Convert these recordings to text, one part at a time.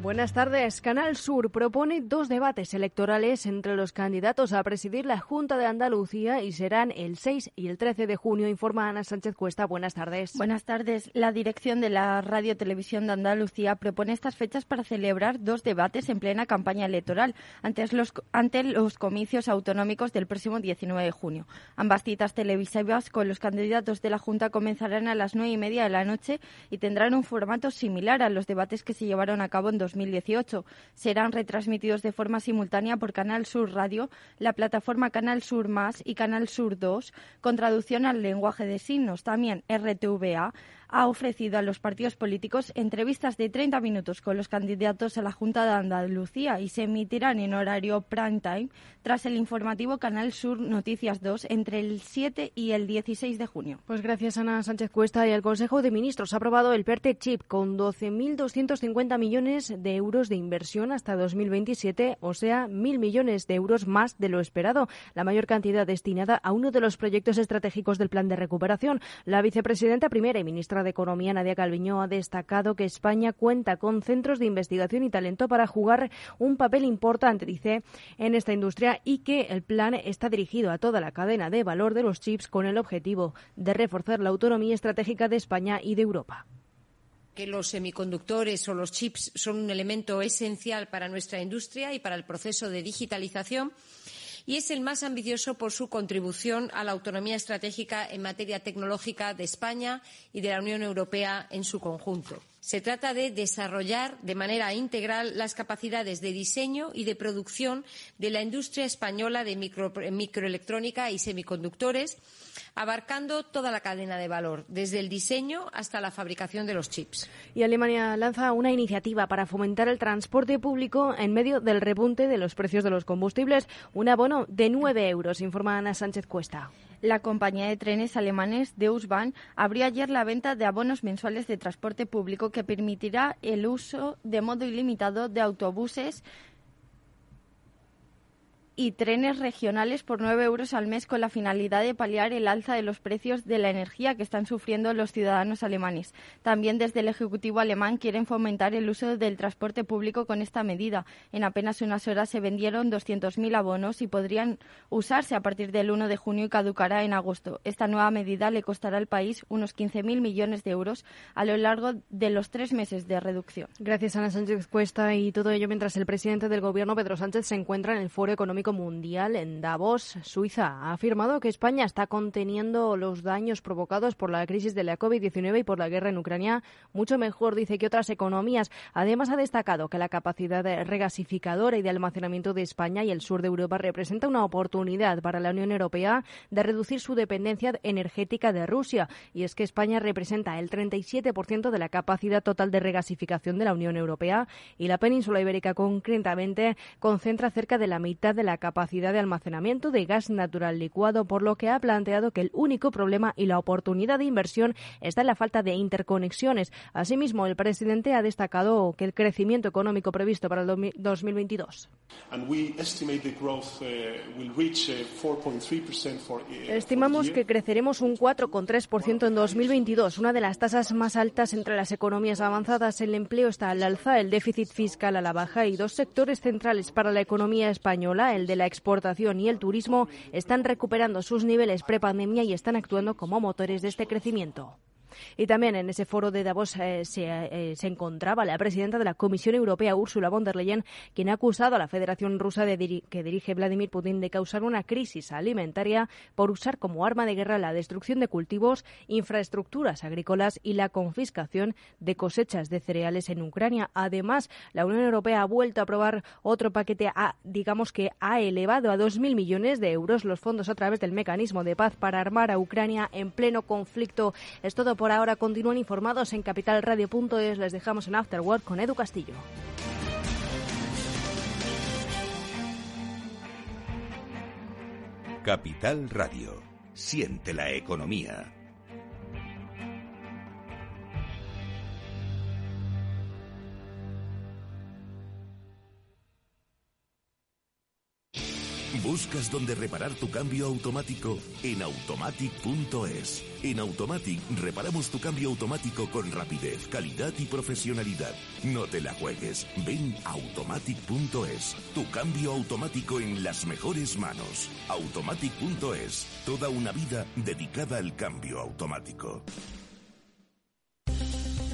Buenas tardes. Canal Sur propone dos debates electorales entre los candidatos a presidir la Junta de Andalucía y serán el 6 y el 13 de junio, informa Ana Sánchez Cuesta. Buenas tardes. Buenas tardes. La dirección de la Radio Televisión de Andalucía propone estas fechas para celebrar dos debates en plena campaña electoral ante los, ante los comicios autonómicos del próximo 19 de junio. Ambas citas televisivas con los candidatos de la Junta comenzarán a las nueve y media de la noche y tendrán un formato similar a los debates que se llevaron a cabo en 2018. Serán retransmitidos de forma simultánea por Canal Sur Radio, la plataforma Canal Sur Más y Canal Sur 2, con traducción al lenguaje de signos. También RTVA ha ofrecido a los partidos políticos entrevistas de 30 minutos con los candidatos a la Junta de Andalucía y se emitirán en horario prime time tras el informativo Canal Sur Noticias 2 entre el 7 y el 16 de junio. Pues gracias Ana Sánchez Cuesta y el Consejo de Ministros ha aprobado el PERTE Chip con 12.250 millones de euros de inversión hasta 2027, o sea, mil millones de euros más de lo esperado, la mayor cantidad destinada a uno de los proyectos estratégicos del plan de recuperación. La vicepresidenta primera y ministra de Economía, Nadia Calviño, ha destacado que España cuenta con centros de investigación y talento para jugar un papel importante, dice, en esta industria y que el plan está dirigido a toda la cadena de valor de los chips con el objetivo de reforzar la autonomía estratégica de España y de Europa. Que los semiconductores o los chips son un elemento esencial para nuestra industria y para el proceso de digitalización y es el más ambicioso por su contribución a la autonomía estratégica en materia tecnológica de España y de la Unión Europea en su conjunto. Se trata de desarrollar de manera integral las capacidades de diseño y de producción de la industria española de microelectrónica y semiconductores, abarcando toda la cadena de valor, desde el diseño hasta la fabricación de los chips. Y Alemania lanza una iniciativa para fomentar el transporte público en medio del repunte de los precios de los combustibles, un abono de nueve euros, informa Ana Sánchez Cuesta. La compañía de trenes alemanes Deutsche abrió ayer la venta de abonos mensuales de transporte público que permitirá el uso de modo ilimitado de autobuses y trenes regionales por 9 euros al mes con la finalidad de paliar el alza de los precios de la energía que están sufriendo los ciudadanos alemanes. También desde el Ejecutivo alemán quieren fomentar el uso del transporte público con esta medida. En apenas unas horas se vendieron 200.000 abonos y podrían usarse a partir del 1 de junio y caducará en agosto. Esta nueva medida le costará al país unos 15.000 millones de euros a lo largo de los tres meses de reducción. Gracias, Ana Sánchez Cuesta. Y todo ello mientras el presidente del Gobierno, Pedro Sánchez, se encuentra en el Foro Económico Mundial en Davos, Suiza. Ha afirmado que España está conteniendo los daños provocados por la crisis de la COVID-19 y por la guerra en Ucrania mucho mejor, dice, que otras economías. Además, ha destacado que la capacidad regasificadora y de almacenamiento de España y el sur de Europa representa una oportunidad para la Unión Europea de reducir su dependencia energética de Rusia. Y es que España representa el 37% de la capacidad total de regasificación de la Unión Europea y la península ibérica concretamente concentra cerca de la mitad de la capacidad de almacenamiento de gas natural licuado, por lo que ha planteado que el único problema y la oportunidad de inversión está en la falta de interconexiones. Asimismo, el presidente ha destacado que el crecimiento económico previsto para el 2022 Estimamos que creceremos un 4,3% en 2022, una de las tasas más altas entre las economías avanzadas. El empleo está al alza, el déficit fiscal a la baja y dos sectores centrales para la economía española, el de la exportación y el turismo, están recuperando sus niveles prepandemia y están actuando como motores de este crecimiento. Y también en ese foro de Davos eh, eh, se, encontraba la presidenta de la Comisión Europea, Ursula von der Leyen, quien ha acusado a la Federación Rusa de que dirige Vladimir Putin de causar una crisis alimentaria por usar como arma de guerra la destrucción de cultivos, infraestructuras agrícolas y la confiscación de cosechas de cereales en Ucrania. Además, la Unión Europea ha vuelto a aprobar otro paquete, a, digamos que ha elevado a 2.000 millones de euros los fondos a través del mecanismo de paz para armar a Ucrania en pleno conflicto. Es todo por ahora continúan informados en capitalradio.es. Les dejamos en Afterwork con Edu Castillo. Capital Radio. Siente la economía. ¿Buscas dónde reparar tu cambio automático? En automatic.es. En Automatic reparamos tu cambio automático con rapidez, calidad y profesionalidad. No te la juegues. Ven automatic.es. Tu cambio automático en las mejores manos. Automatic.es. Toda una vida dedicada al cambio automático.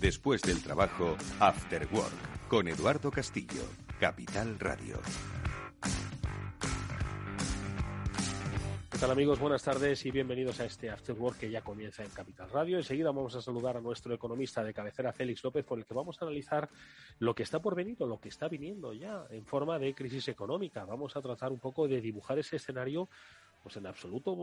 Después del trabajo, After Work, con Eduardo Castillo, Capital Radio. ¿Qué tal amigos? Buenas tardes y bienvenidos a este After Work que ya comienza en Capital Radio. Enseguida vamos a saludar a nuestro economista de cabecera, Félix López, con el que vamos a analizar lo que está por venir o lo que está viniendo ya en forma de crisis económica. Vamos a tratar un poco de dibujar ese escenario pues en absoluto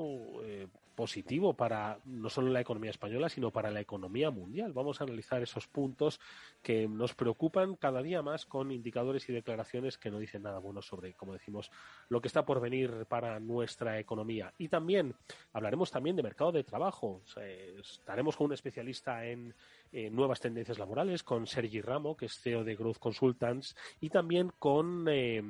eh, positivo para no solo la economía española, sino para la economía mundial. Vamos a analizar esos puntos que nos preocupan cada día más con indicadores y declaraciones que no dicen nada bueno sobre, como decimos, lo que está por venir para nuestra economía. Y también hablaremos también de mercado de trabajo. estaremos con un especialista en eh, nuevas tendencias laborales con Sergi Ramo, que es CEO de Growth Consultants, y también con eh,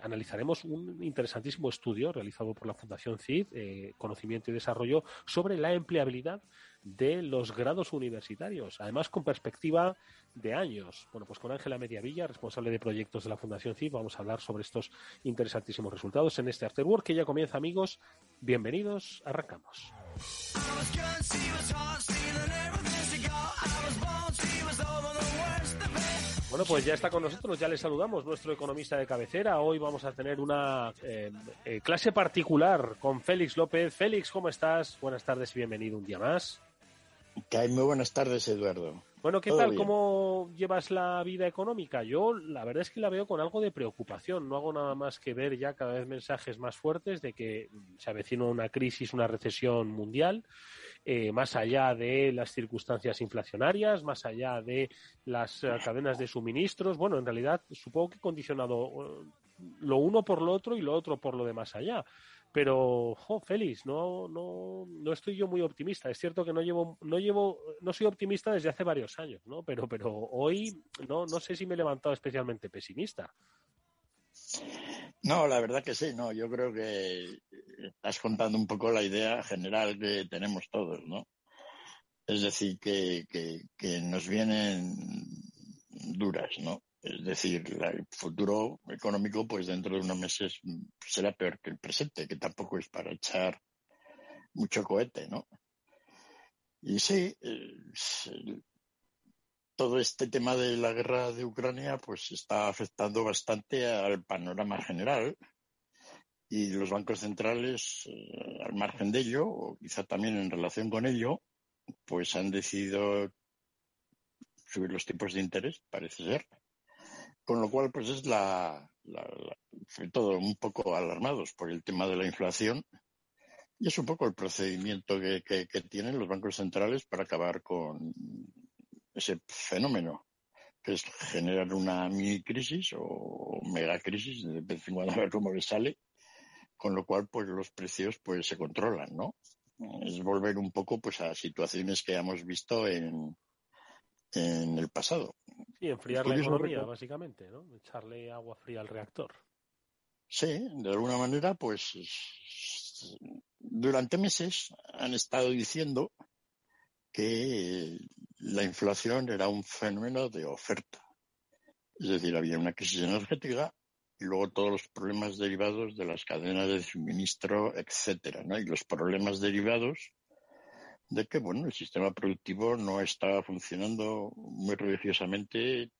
analizaremos un interesantísimo estudio realizado por la Fundación CID, Conocimiento y Desarrollo sobre la empleabilidad de los grados universitarios, además con perspectiva de años. Bueno, pues con Ángela Mediavilla, responsable de proyectos de la Fundación CIF, vamos a hablar sobre estos interesantísimos resultados en este Afterwork que ya comienza, amigos. Bienvenidos, arrancamos. Bueno, pues ya está con nosotros, ya le saludamos, nuestro economista de cabecera. Hoy vamos a tener una eh, eh, clase particular con Félix López. Félix, ¿cómo estás? Buenas tardes y bienvenido un día más. Muy buenas tardes, Eduardo. Bueno, ¿qué tal? ¿Cómo llevas la vida económica? Yo la verdad es que la veo con algo de preocupación. No hago nada más que ver ya cada vez mensajes más fuertes de que se avecina una crisis, una recesión mundial eh, más allá de las circunstancias inflacionarias, más allá de las eh, cadenas de suministros. Bueno, en realidad supongo que condicionado eh, lo uno por lo otro y lo otro por lo de más allá. Pero, jo, Félix, no, no, no estoy yo muy optimista. Es cierto que no llevo, no llevo, no soy optimista desde hace varios años, ¿no? Pero, pero hoy no, no sé si me he levantado especialmente pesimista. No, la verdad que sí, no. Yo creo que estás contando un poco la idea general que tenemos todos, ¿no? Es decir, que, que, nos vienen duras, ¿no? Es decir, el futuro económico, pues dentro de unos meses será peor que el presente, que tampoco es para echar mucho cohete, ¿no? Y sí, todo este tema de la guerra de Ucrania pues está afectando bastante al panorama general. Y los bancos centrales eh, al margen de ello o quizá también en relación con ello pues han decidido subir los tipos de interés parece ser. Con lo cual pues es la, todo un poco alarmados por el tema de la inflación. Y es un poco el procedimiento que tienen los bancos centrales para acabar con ese fenómeno, que es generar una mini crisis o mega crisis, depende a ver cómo le sale, con lo cual pues los precios pues se controlan, ¿no? Es volver un poco pues a situaciones que hemos visto en, en el pasado. Y enfriar la economía, básicamente, ¿no? Echarle agua fría al reactor. Sí, de alguna manera, pues durante meses han estado diciendo que la inflación era un fenómeno de oferta. Es decir, había una crisis energética y luego todos los problemas derivados de las cadenas de suministro, etcétera, ¿no? Y los problemas derivados, de que bueno el sistema productivo no estaba funcionando muy religiosamente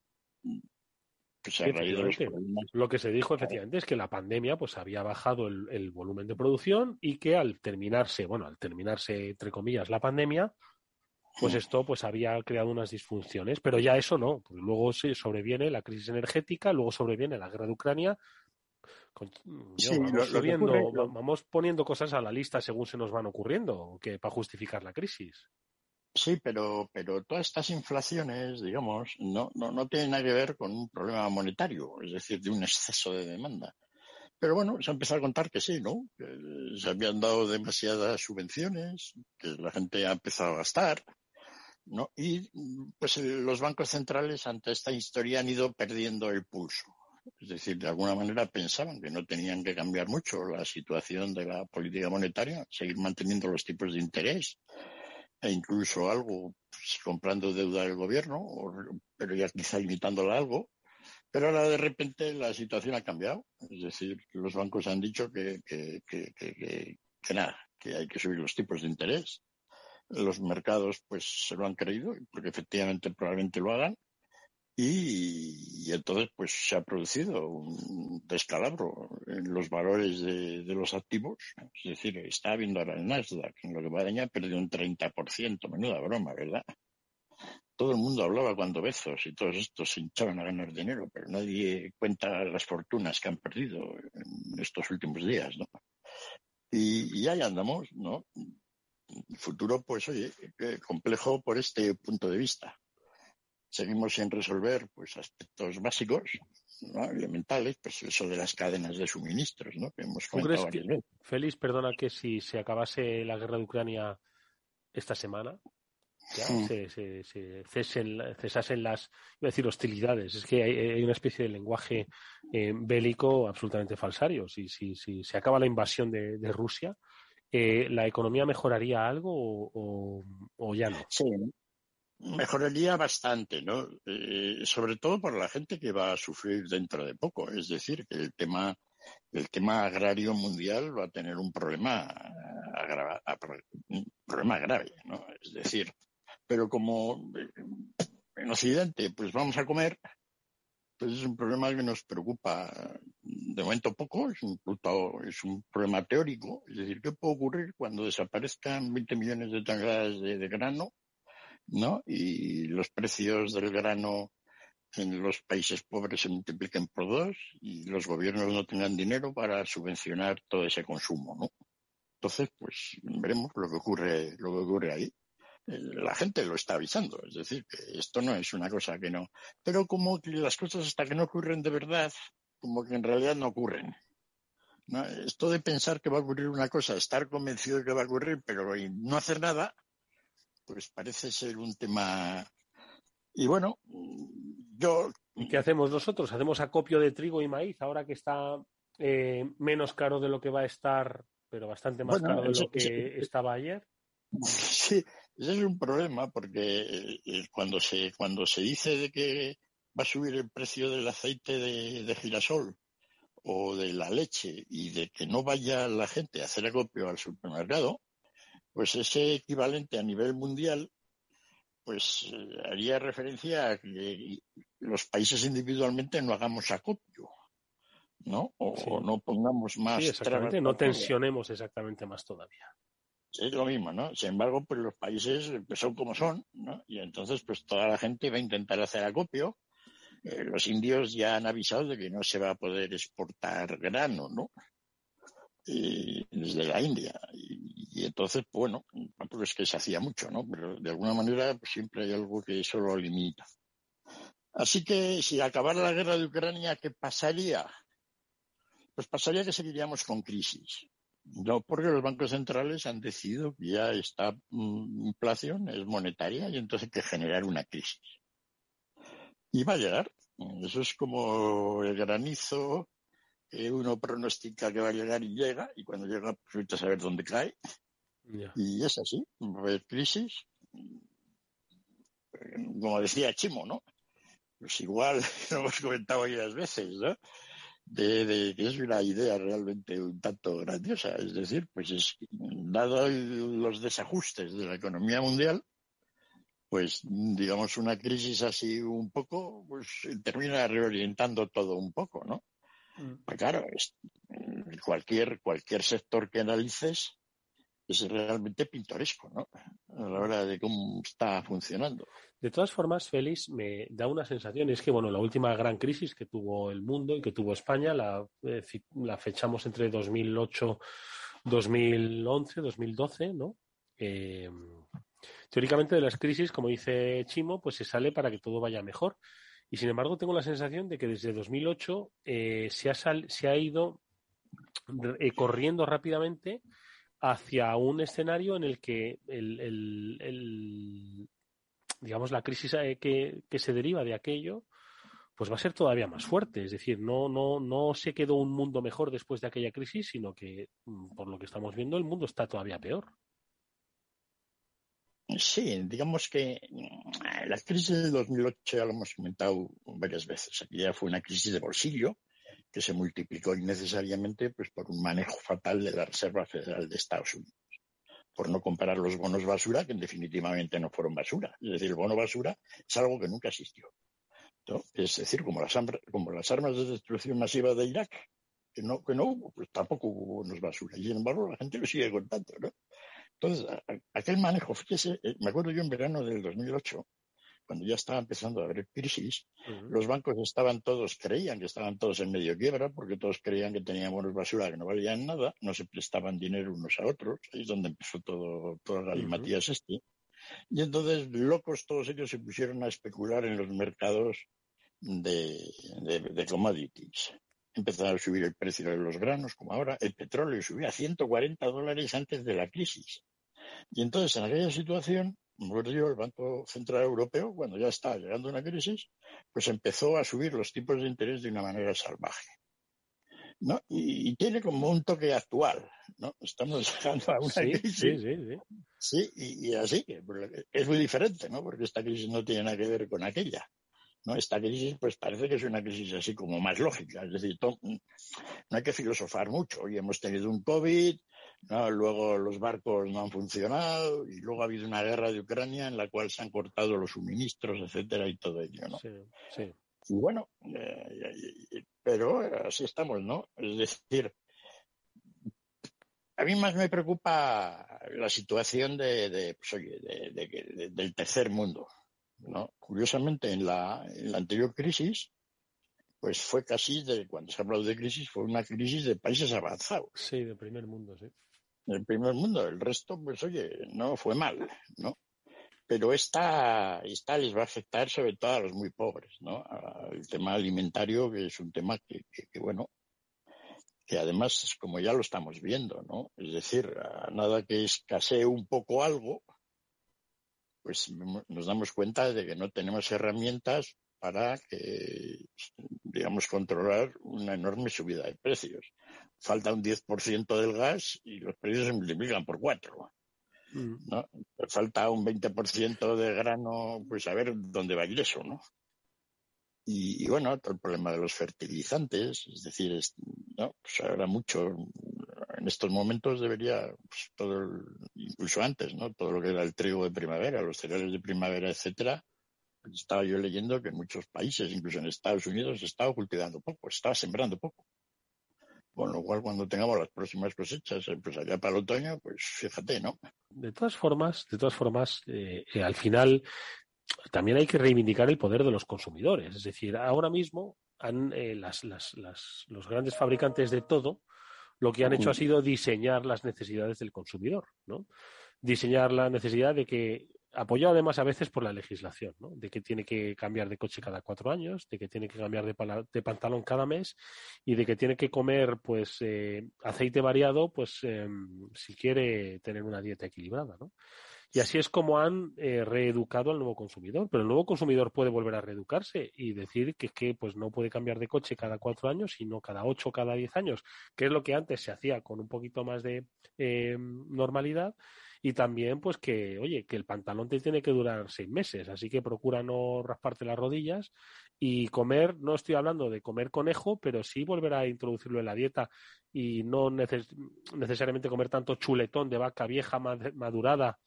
pues, a raíz de los problemas. Lo que se dijo efectivamente es que la pandemia pues había bajado el, el, volumen de producción y que al terminarse, bueno, al terminarse entre comillas la pandemia, pues esto pues había creado unas disfunciones, pero ya eso no, porque luego se sobreviene la crisis energética, luego sobreviene la guerra de Ucrania. Con, Sí, vamos, lo- ocurre- lo- vamos poniendo cosas a la lista según se nos van ocurriendo, que para justificar la crisis. Sí, pero, pero todas estas inflaciones, digamos, no, no, no tienen nada que ver con un problema monetario, es decir, de un exceso de demanda. Pero bueno, se ha empezado a contar que sí, ¿no? Que se habían dado demasiadas subvenciones, que la gente ha empezado a gastar, ¿no? Y pues los bancos centrales ante esta historia han ido perdiendo el pulso. Es decir, de alguna manera pensaban que no tenían que cambiar mucho la situación de la política monetaria, seguir manteniendo los tipos de interés e incluso algo pues, comprando deuda del gobierno, o- pero ya quizá limitándola algo. Pero ahora de repente la situación ha cambiado. Es decir, los bancos han dicho que, que, que, que, nada, que hay que subir los tipos de interés. Los mercados pues se lo han creído, porque efectivamente probablemente lo hagan. Y, entonces pues se ha producido un descalabro en los valores de, de los activos. Es decir, está habiendo ahora el Nasdaq, en lo que va de año ha perdido un 30%. Menuda broma, ¿verdad? Todo el mundo hablaba cuando Bezos y todos estos se hinchaban a ganar dinero, pero nadie cuenta las fortunas que han perdido en estos últimos días, ¿no? Y, y ahí andamos, ¿no? Futuro, pues oye, complejo por este punto de vista. Seguimos sin resolver pues aspectos básicos, ¿no? elementales, pues eso de las cadenas de suministros, ¿no? Que hemos ¿Tú crees comentado varias veces. Félix, perdona, que si se acabase la guerra de Ucrania esta semana, ya Mm. se, se, se cesen, cesasen las, iba a decir hostilidades, es que hay, hay una especie de lenguaje eh, bélico absolutamente falsario. Si, si, si se acaba la invasión de, de Rusia, eh, ¿la economía mejoraría algo o, o- ya no? Sí, mejoraría bastante, ¿no? Eh, sobre todo por la gente que va a sufrir dentro de poco. Es decir, que el tema, el tema agrario mundial va a tener un problema, problema grave, ¿no? Es decir, pero como eh, en Occidente, pues vamos a comer, pues es un problema que nos preocupa de momento poco, es un, problema teórico. Es decir, ¿qué puede ocurrir cuando desaparezcan 20 millones de toneladas de- de grano? ¿no? Y los precios del grano en los países pobres se multipliquen por dos y los gobiernos no tengan dinero para subvencionar todo ese consumo, ¿no? Entonces, pues veremos lo que ocurre, lo que ocurre ahí. La gente lo está avisando, es decir, que esto no es una cosa que no. Pero como que las cosas hasta que no ocurren de verdad, como que en realidad no ocurren. ¿no? Esto de pensar que va a ocurrir una cosa, estar convencido de que va a ocurrir, pero no hacer nada, pues parece ser un tema. Y bueno, yo. ¿Y qué hacemos nosotros? ¿Hacemos acopio de trigo y maíz ahora que está eh, menos caro de lo que va a estar, pero bastante más Bueno, caro de lo que estaba ayer? Sí, ese es un problema porque eh, eh, cuando se cuando se dice de que va a subir el precio del aceite de, de girasol o de la leche y de que no vaya la gente a hacer acopio al supermercado, pues ese equivalente a nivel mundial pues eh, haría referencia a que los países individualmente no hagamos acopio, ¿no? O, Sí. o no pongamos más Sí, exactamente. No tensionemos exactamente más todavía. Es lo mismo, ¿no? Sin embargo, pues los países pues, son como son, ¿no? Y entonces, pues toda la gente va a intentar hacer acopio. Eh, los indios ya han avisado de que no se va a poder exportar grano, ¿no? Desde la India. Y, entonces, bueno, es que se hacía mucho, ¿no? Pero de alguna manera pues, siempre hay algo que eso lo limita. Así que si acabara la guerra de Ucrania, ¿qué pasaría? Pues pasaría que seguiríamos con crisis. No, porque los bancos centrales han decidido que ya esta mm, inflación es monetaria y entonces hay que generar una crisis. Y va a llegar. Eso es como el granizo, que uno pronostica que va a llegar y llega, y cuando llega, pues ahorita saber dónde cae. Y es así, va a haber crisis. Como decía Chimo, ¿no? Pues igual, lo hemos comentado varias veces, ¿no? De, que es una idea realmente un tanto grandiosa. Es decir, pues es, dado los desajustes de la economía mundial, pues digamos una crisis así un poco, pues termina reorientando todo un poco, ¿no? Mm. Pues claro, cualquier, cualquier sector que analices es realmente pintoresco, ¿no? A la hora de cómo está funcionando. De todas formas, Félix, me da una sensación, es que, bueno, la última gran crisis que tuvo el mundo y que tuvo España la, eh, la fechamos entre 2008, 2011, 2012, ¿no? Eh, teóricamente de las crisis, como dice Chimo, pues se sale para que todo vaya mejor. Y sin embargo, tengo la sensación de que desde 2008 eh, se, ha se ha ido eh, corriendo rápidamente hacia un escenario en el que el, digamos la crisis eh, que, que, se deriva de aquello pues va a ser todavía más fuerte es decir no no no se quedó un mundo mejor después de aquella crisis sino que mm, por lo que estamos viendo el mundo está todavía peor Sí, digamos que mm, la crisis de 2008 ya lo hemos comentado varias veces. Aquella fue una crisis de bolsillo que se multiplicó innecesariamente pues, por un manejo fatal de la Reserva Federal de Estados Unidos. Por no comparar los bonos basura, que definitivamente no fueron basura. Es decir, el bono basura es algo que nunca existió. Es decir, como las, como las armas de destrucción masiva de Irak, que no, que no hubo, pues tampoco hubo bonos basura. Y sin embargo, la gente lo sigue contando, ¿no? Entonces, aquel manejo, fíjese, eh, me acuerdo yo en verano del 2008, cuando ya estaba empezando a haber crisis, los bancos estaban todos, creían que estaban todos en medio quiebra, porque todos creían que tenían buenos basura que no valían nada, no se prestaban dinero unos a otros, ahí es donde empezó todo, toda la uh este. Y entonces, locos todos ellos se pusieron a especular en los mercados de, de commodities. Empezaron a subir el precio de los granos, como ahora, el petróleo subía a 140 dólares antes de la crisis. Y entonces, en aquella situación, el Banco Central Europeo, cuando ya estaba llegando una crisis, pues empezó a subir los tipos de interés de una manera salvaje. ¿no? Y, tiene como un toque actual, ¿no? Estamos llegando a una crisis. Sí, sí, sí. Sí, y, y así, es muy diferente, ¿no? Porque esta crisis no tiene nada que ver con aquella. ¿no? Esta crisis, pues parece que es una crisis así como más lógica, es decir, no hay que filosofar mucho. Hoy hemos tenido un COVID, luego los barcos no han funcionado y luego ha habido una guerra de Ucrania en la cual se han cortado los suministros, etcétera, y todo ello, ¿no? Y bueno, eh, pero así estamos, ¿no? Es decir, a mí más me preocupa la situación de, pues, del tercer mundo, ¿no? Curiosamente, en la, en la anterior crisis, pues fue casi, de, cuando se ha hablado de crisis, fue una crisis de países avanzados. Sí, del primer mundo, sí. Del primer mundo. El resto, pues oye, no fue mal, ¿no? Pero esta, esta les va a afectar sobre todo a los muy pobres, ¿no? El tema alimentario, que es un tema que, que, bueno, que además, como ya lo estamos viendo, ¿no? Es decir, a nada que escasee un poco algo, pues nos damos cuenta de que no tenemos herramientas para que, digamos, controlar una enorme subida de precios. Falta un 10% del gas y los precios se multiplican por cuatro. Mm. ¿no? Falta un 20% de grano, pues a ver dónde va a ir eso, ¿no? Y, bueno, todo el problema de los fertilizantes, es decir, ¿no? pues ahora mucho, en estos momentos debería, pues, todo, incluso antes, ¿no? Todo lo que era el trigo de primavera, los cereales de primavera, etcétera, estaba yo leyendo que en muchos países, incluso en Estados Unidos, se estaba cultivando poco, se estaba sembrando poco. Con lo cual, cuando tengamos las próximas cosechas, eh, pues allá para el otoño, pues fíjate, ¿no? De todas formas, de todas formas, eh, eh, al final también hay que reivindicar el poder de los consumidores. Es decir, ahora mismo han, las, las, las, los grandes fabricantes de todo lo que han hecho ha sido diseñar las necesidades del consumidor, ¿no? Diseñar la necesidad de que, apoyado además a veces por la legislación, ¿no? De que tiene que cambiar de coche cada cuatro años, de que tiene que cambiar de, pantalón cada mes y de que tiene que comer, pues, eh, aceite variado, pues, em, si quiere tener una dieta equilibrada, ¿no? Y así es como han eh, reeducado al nuevo consumidor. Pero el nuevo consumidor puede volver a reeducarse y decir que, que pues no puede cambiar de coche cada cuatro años, sino cada ocho cada diez años, que es lo que antes se hacía con un poquito más de eh, normalidad y también pues que, oye, que el pantalón te tiene que durar seis meses, así que procura no rasparte las rodillas y comer, no estoy hablando de comer conejo, pero sí volver a introducirlo en la dieta y no necesariamente comer tanto chuletón de vaca vieja madurada,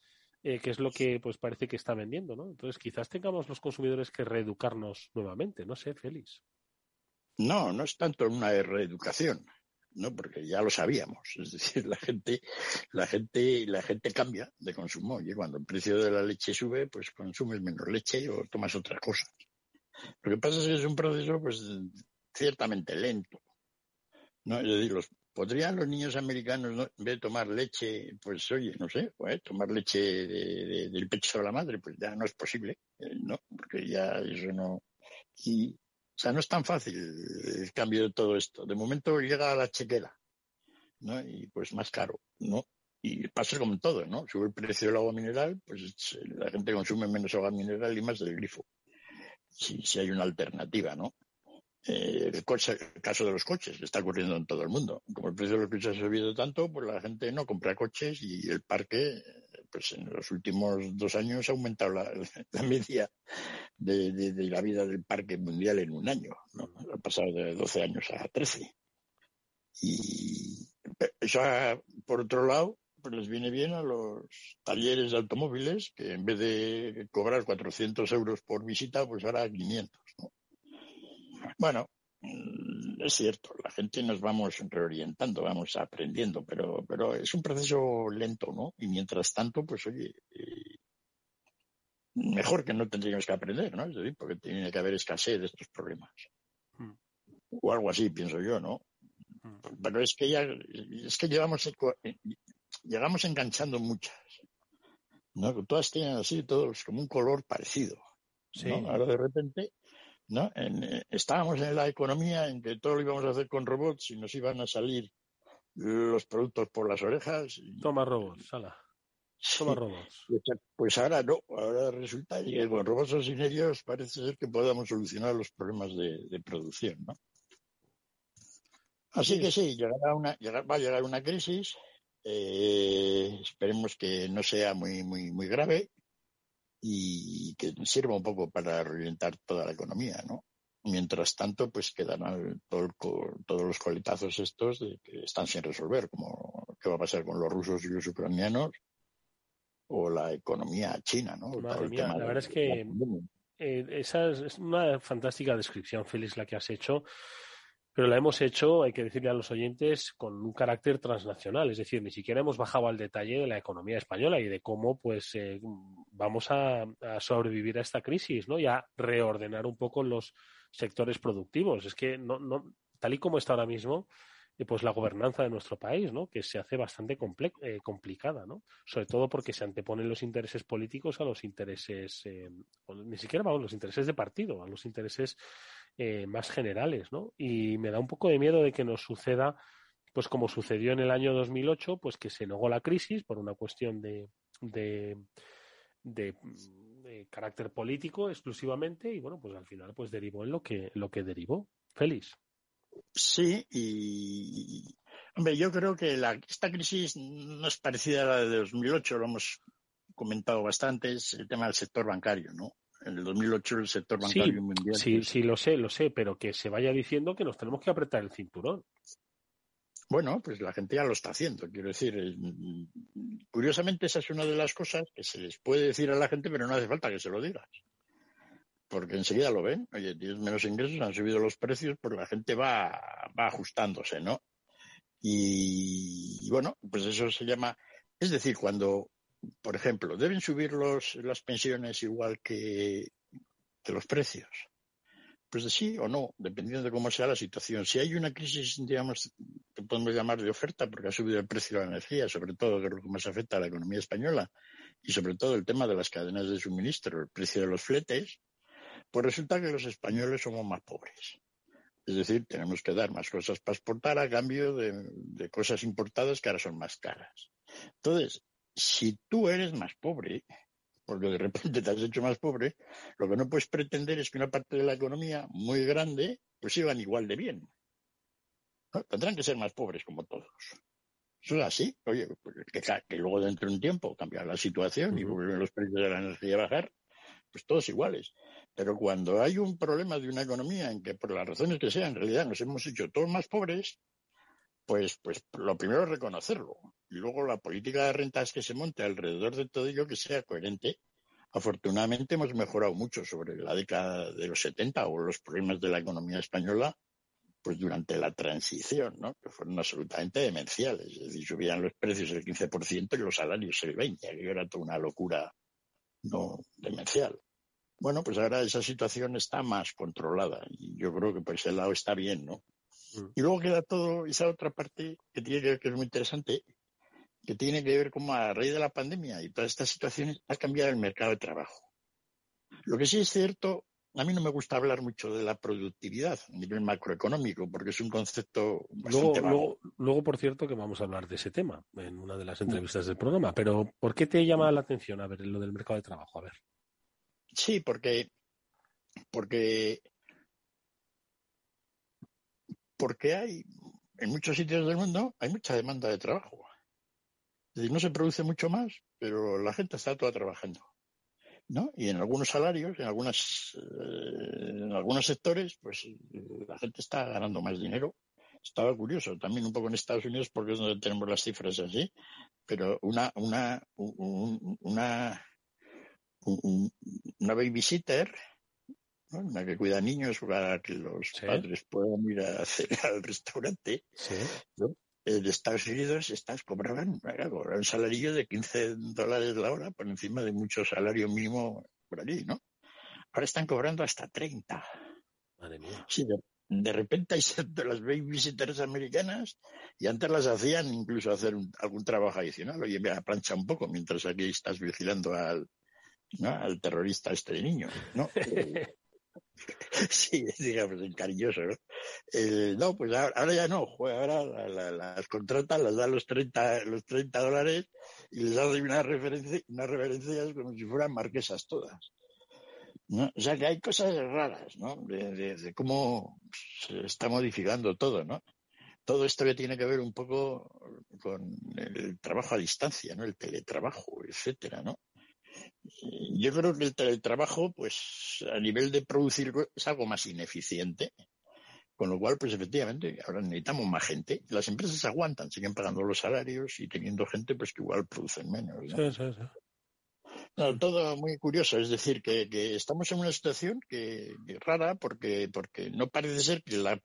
eh, que es lo que pues parece que está vendiendo, ¿no? Entonces quizás tengamos los consumidores que reeducarnos nuevamente, no sé, Félix. No, no es tanto una reeducación. ¿No? Porque ya lo sabíamos. Es decir, la gente, la gente, la gente cambia de consumo. Y cuando el precio de la leche sube, pues consumes menos leche o tomas otras cosas. Lo que pasa es que es un proceso, pues, ciertamente lento. ¿no? Es decir, los, ¿podrían los niños americanos, ¿no? en vez de tomar leche, pues, oye, no sé, pues, tomar leche del pecho de la madre? Pues ya no es posible, ¿no? Porque ya eso no. Y, sea, no es tan fácil el cambio de todo esto. De momento llega a la chequera, ¿no? Y pues más caro, ¿no? Y pasa como en todo, ¿no? Sube el precio del agua mineral, pues la gente consume menos agua mineral y más del grifo. Si, hay una alternativa, ¿no? Eh, el caso de los coches, está ocurriendo en todo el mundo. Como el precio de los coches ha subido tanto, pues la gente no compra coches y el parque pues en los últimos dos años ha aumentado la, media de, la vida del parque mundial en un año. ¿no? Ha pasado de 12 años a 13. Y eso, por otro lado, pues les viene bien a los talleres de automóviles que en vez de cobrar 400 euros por visita, pues ahora 500. ¿no? Bueno, es cierto, la gente nos vamos reorientando, vamos aprendiendo, pero, pero es un proceso lento, ¿no? Y mientras tanto, pues oye, eh, mejor que no tendríamos que aprender, ¿no? Es decir, porque tiene que haber escasez de estos problemas. Hmm. O algo así, pienso yo, ¿no? Hmm. Pero es que ya, es que llevamos, eh, llegamos enganchando muchas, ¿no? Todas tienen así, todos como un color parecido. ¿no? Ahora de repente ¿no? Eh, estábamos en la economía en que todo lo íbamos a hacer con robots y nos iban a salir los productos por las orejas. Toma robots, sala. Toma robots. Pues, pues, ahora no, ahora resulta que con robots o sin ellos parece ser que podamos solucionar los problemas de, producción, ¿no? Así que sí, llegará una, va a llegar una crisis. Eh, esperemos que no sea muy, muy, muy grave y que sirva un poco para reorientar toda la economía, ¿no? Mientras tanto, pues quedan todo todos los coletazos estos de que están sin resolver, como qué va a pasar con los rusos y los ucranianos o la economía china, ¿no? la verdad es que eh, esa es una fantástica descripción, Félix, la que has hecho pero la hemos hecho, hay que decirle a los oyentes, con un carácter transnacional, es decir, ni siquiera hemos bajado al detalle de la economía española y de cómo pues eh, vamos a, sobrevivir a esta crisis, ¿no? Y a reordenar un poco los sectores productivos. Es que no, no, tal y como está ahora mismo, pues la gobernanza de nuestro país, ¿no? Que se hace bastante eh, complicada, ¿no? Sobre todo porque se anteponen los intereses políticos a los intereses, ni siquiera vamos, los intereses de partido, a los intereses eh, más generales, ¿no? Y me da un poco de miedo de que nos suceda, pues como sucedió en el año 2008, pues que se negó la crisis por una cuestión de, de, de, carácter político exclusivamente y bueno, pues al final pues derivó en lo que, lo que derivó. Félix. Sí, y hombre, yo creo que la, esta crisis no es parecida a la de 2008, lo hemos comentado bastante, es el tema del sector bancario, ¿no? en el 2008 el sector bancario mundial. Sí, pues sí, lo sé, lo sé, pero que se vaya diciendo que nos tenemos que apretar el cinturón. Bueno, pues la gente ya lo está haciendo. Quiero decir, curiosamente esa es una de las cosas que se les puede decir a la gente, pero no hace falta que se lo digas. Porque enseguida lo ven. Oye, tienes menos ingresos, han subido los precios, pues la gente va, va ajustándose, ¿no? Y, bueno, pues eso se llama. Es decir, cuando por ejemplo, ¿deben subir los, las pensiones igual que, los precios? Pues sí o no, dependiendo de cómo sea la situación. Si hay una crisis, digamos, que podemos llamar de oferta, porque ha subido el precio de la energía, sobre todo, que es lo que más afecta a la economía española, y sobre todo el tema de las cadenas de suministro, el precio de los fletes, pues resulta que los españoles somos más pobres. Es decir, tenemos que dar más cosas para exportar a cambio de, de cosas importadas que ahora son más caras. Entonces, si tú eres más pobre, porque de repente te has hecho más pobre, lo que no puedes pretender es que una parte de la economía muy grande pues sigan igual de bien. Tendrán que ser más pobres como todos. Eso es así. Oye, pues, que, luego dentro de un tiempo cambia la situación y vuelven los precios de la energía a bajar, pues todos iguales. Pero cuando hay un problema de una economía en que por las razones que sean, en realidad nos hemos hecho todos más pobres, pues, pues lo primero es reconocerlo. Y luego la política de rentas que se monte alrededor de todo ello que sea coherente. Afortunadamente hemos mejorado mucho sobre la década de los 70 o los problemas de la economía española, pues durante la transición, ¿no? Que fueron absolutamente demenciales. Es decir, subían los precios el 15% y los salarios el 20%, que era toda una locura no demencial. Bueno, pues ahora esa situación está más controlada y yo creo que por ese lado está bien, ¿no? Mm. Y luego queda todo esa otra parte que tiene que ver, que es muy interesante, que tiene que ver como a raíz de la pandemia y todas estas situaciones ha cambiado el mercado de trabajo. Lo que sí es cierto, a mí no me gusta hablar mucho de la productividad a nivel macroeconómico, porque es un concepto bastante luego, luego, por cierto, que vamos a hablar de ese tema en una de las mm. entrevistas del programa. Pero, ¿por qué te llama la atención a ver lo del mercado de trabajo? A ver. Sí, porque, porque, porque hay, en muchos sitios del mundo, hay mucha demanda de trabajo. Es decir, no se produce mucho más, pero la gente está toda trabajando. ¿No? Y en algunos salarios, en algunas, eh, en algunos sectores, pues la gente está ganando más dinero. Estaba curioso también un poco en Estados Unidos porque es donde tenemos las cifras así, pero una, una, una una babysitter, una que cuida niños para que los padres puedan ir a hacer al restaurante. En Estados Unidos estás cobrando un salario de 15 dólares la hora por encima de mucho salario mínimo por allí, ¿no? Ahora están cobrando hasta 30. Madre mía. Sí, de, repente hay las babysitters americanas y antes las hacían incluso hacer algún trabajo adicional. Oye, mira, plancha un poco mientras aquí estás vigilando al, al terrorista este de niño, ¿no? sí, digamos, cariñoso, ¿no? no, pues ahora, ya no, ahora las contratan, las dan los 30, los 30 dólares y les hacen una referencia, unas referencias como si fueran marquesas todas. ¿no? O sea que hay cosas raras, ¿no? De, cómo se está modificando todo, ¿no? Todo esto que tiene que ver un poco con el trabajo a distancia, ¿no? El teletrabajo, etcétera, ¿no? Yo creo que el teletrabajo, pues a nivel de producir es algo más ineficiente. Con lo cual, pues efectivamente, ahora necesitamos más gente. Las empresas aguantan, siguen pagando los salarios y teniendo gente, pues que igual producen menos. todo muy curioso. Es decir, que, estamos en una situación que, rara porque, porque no parece ser que la,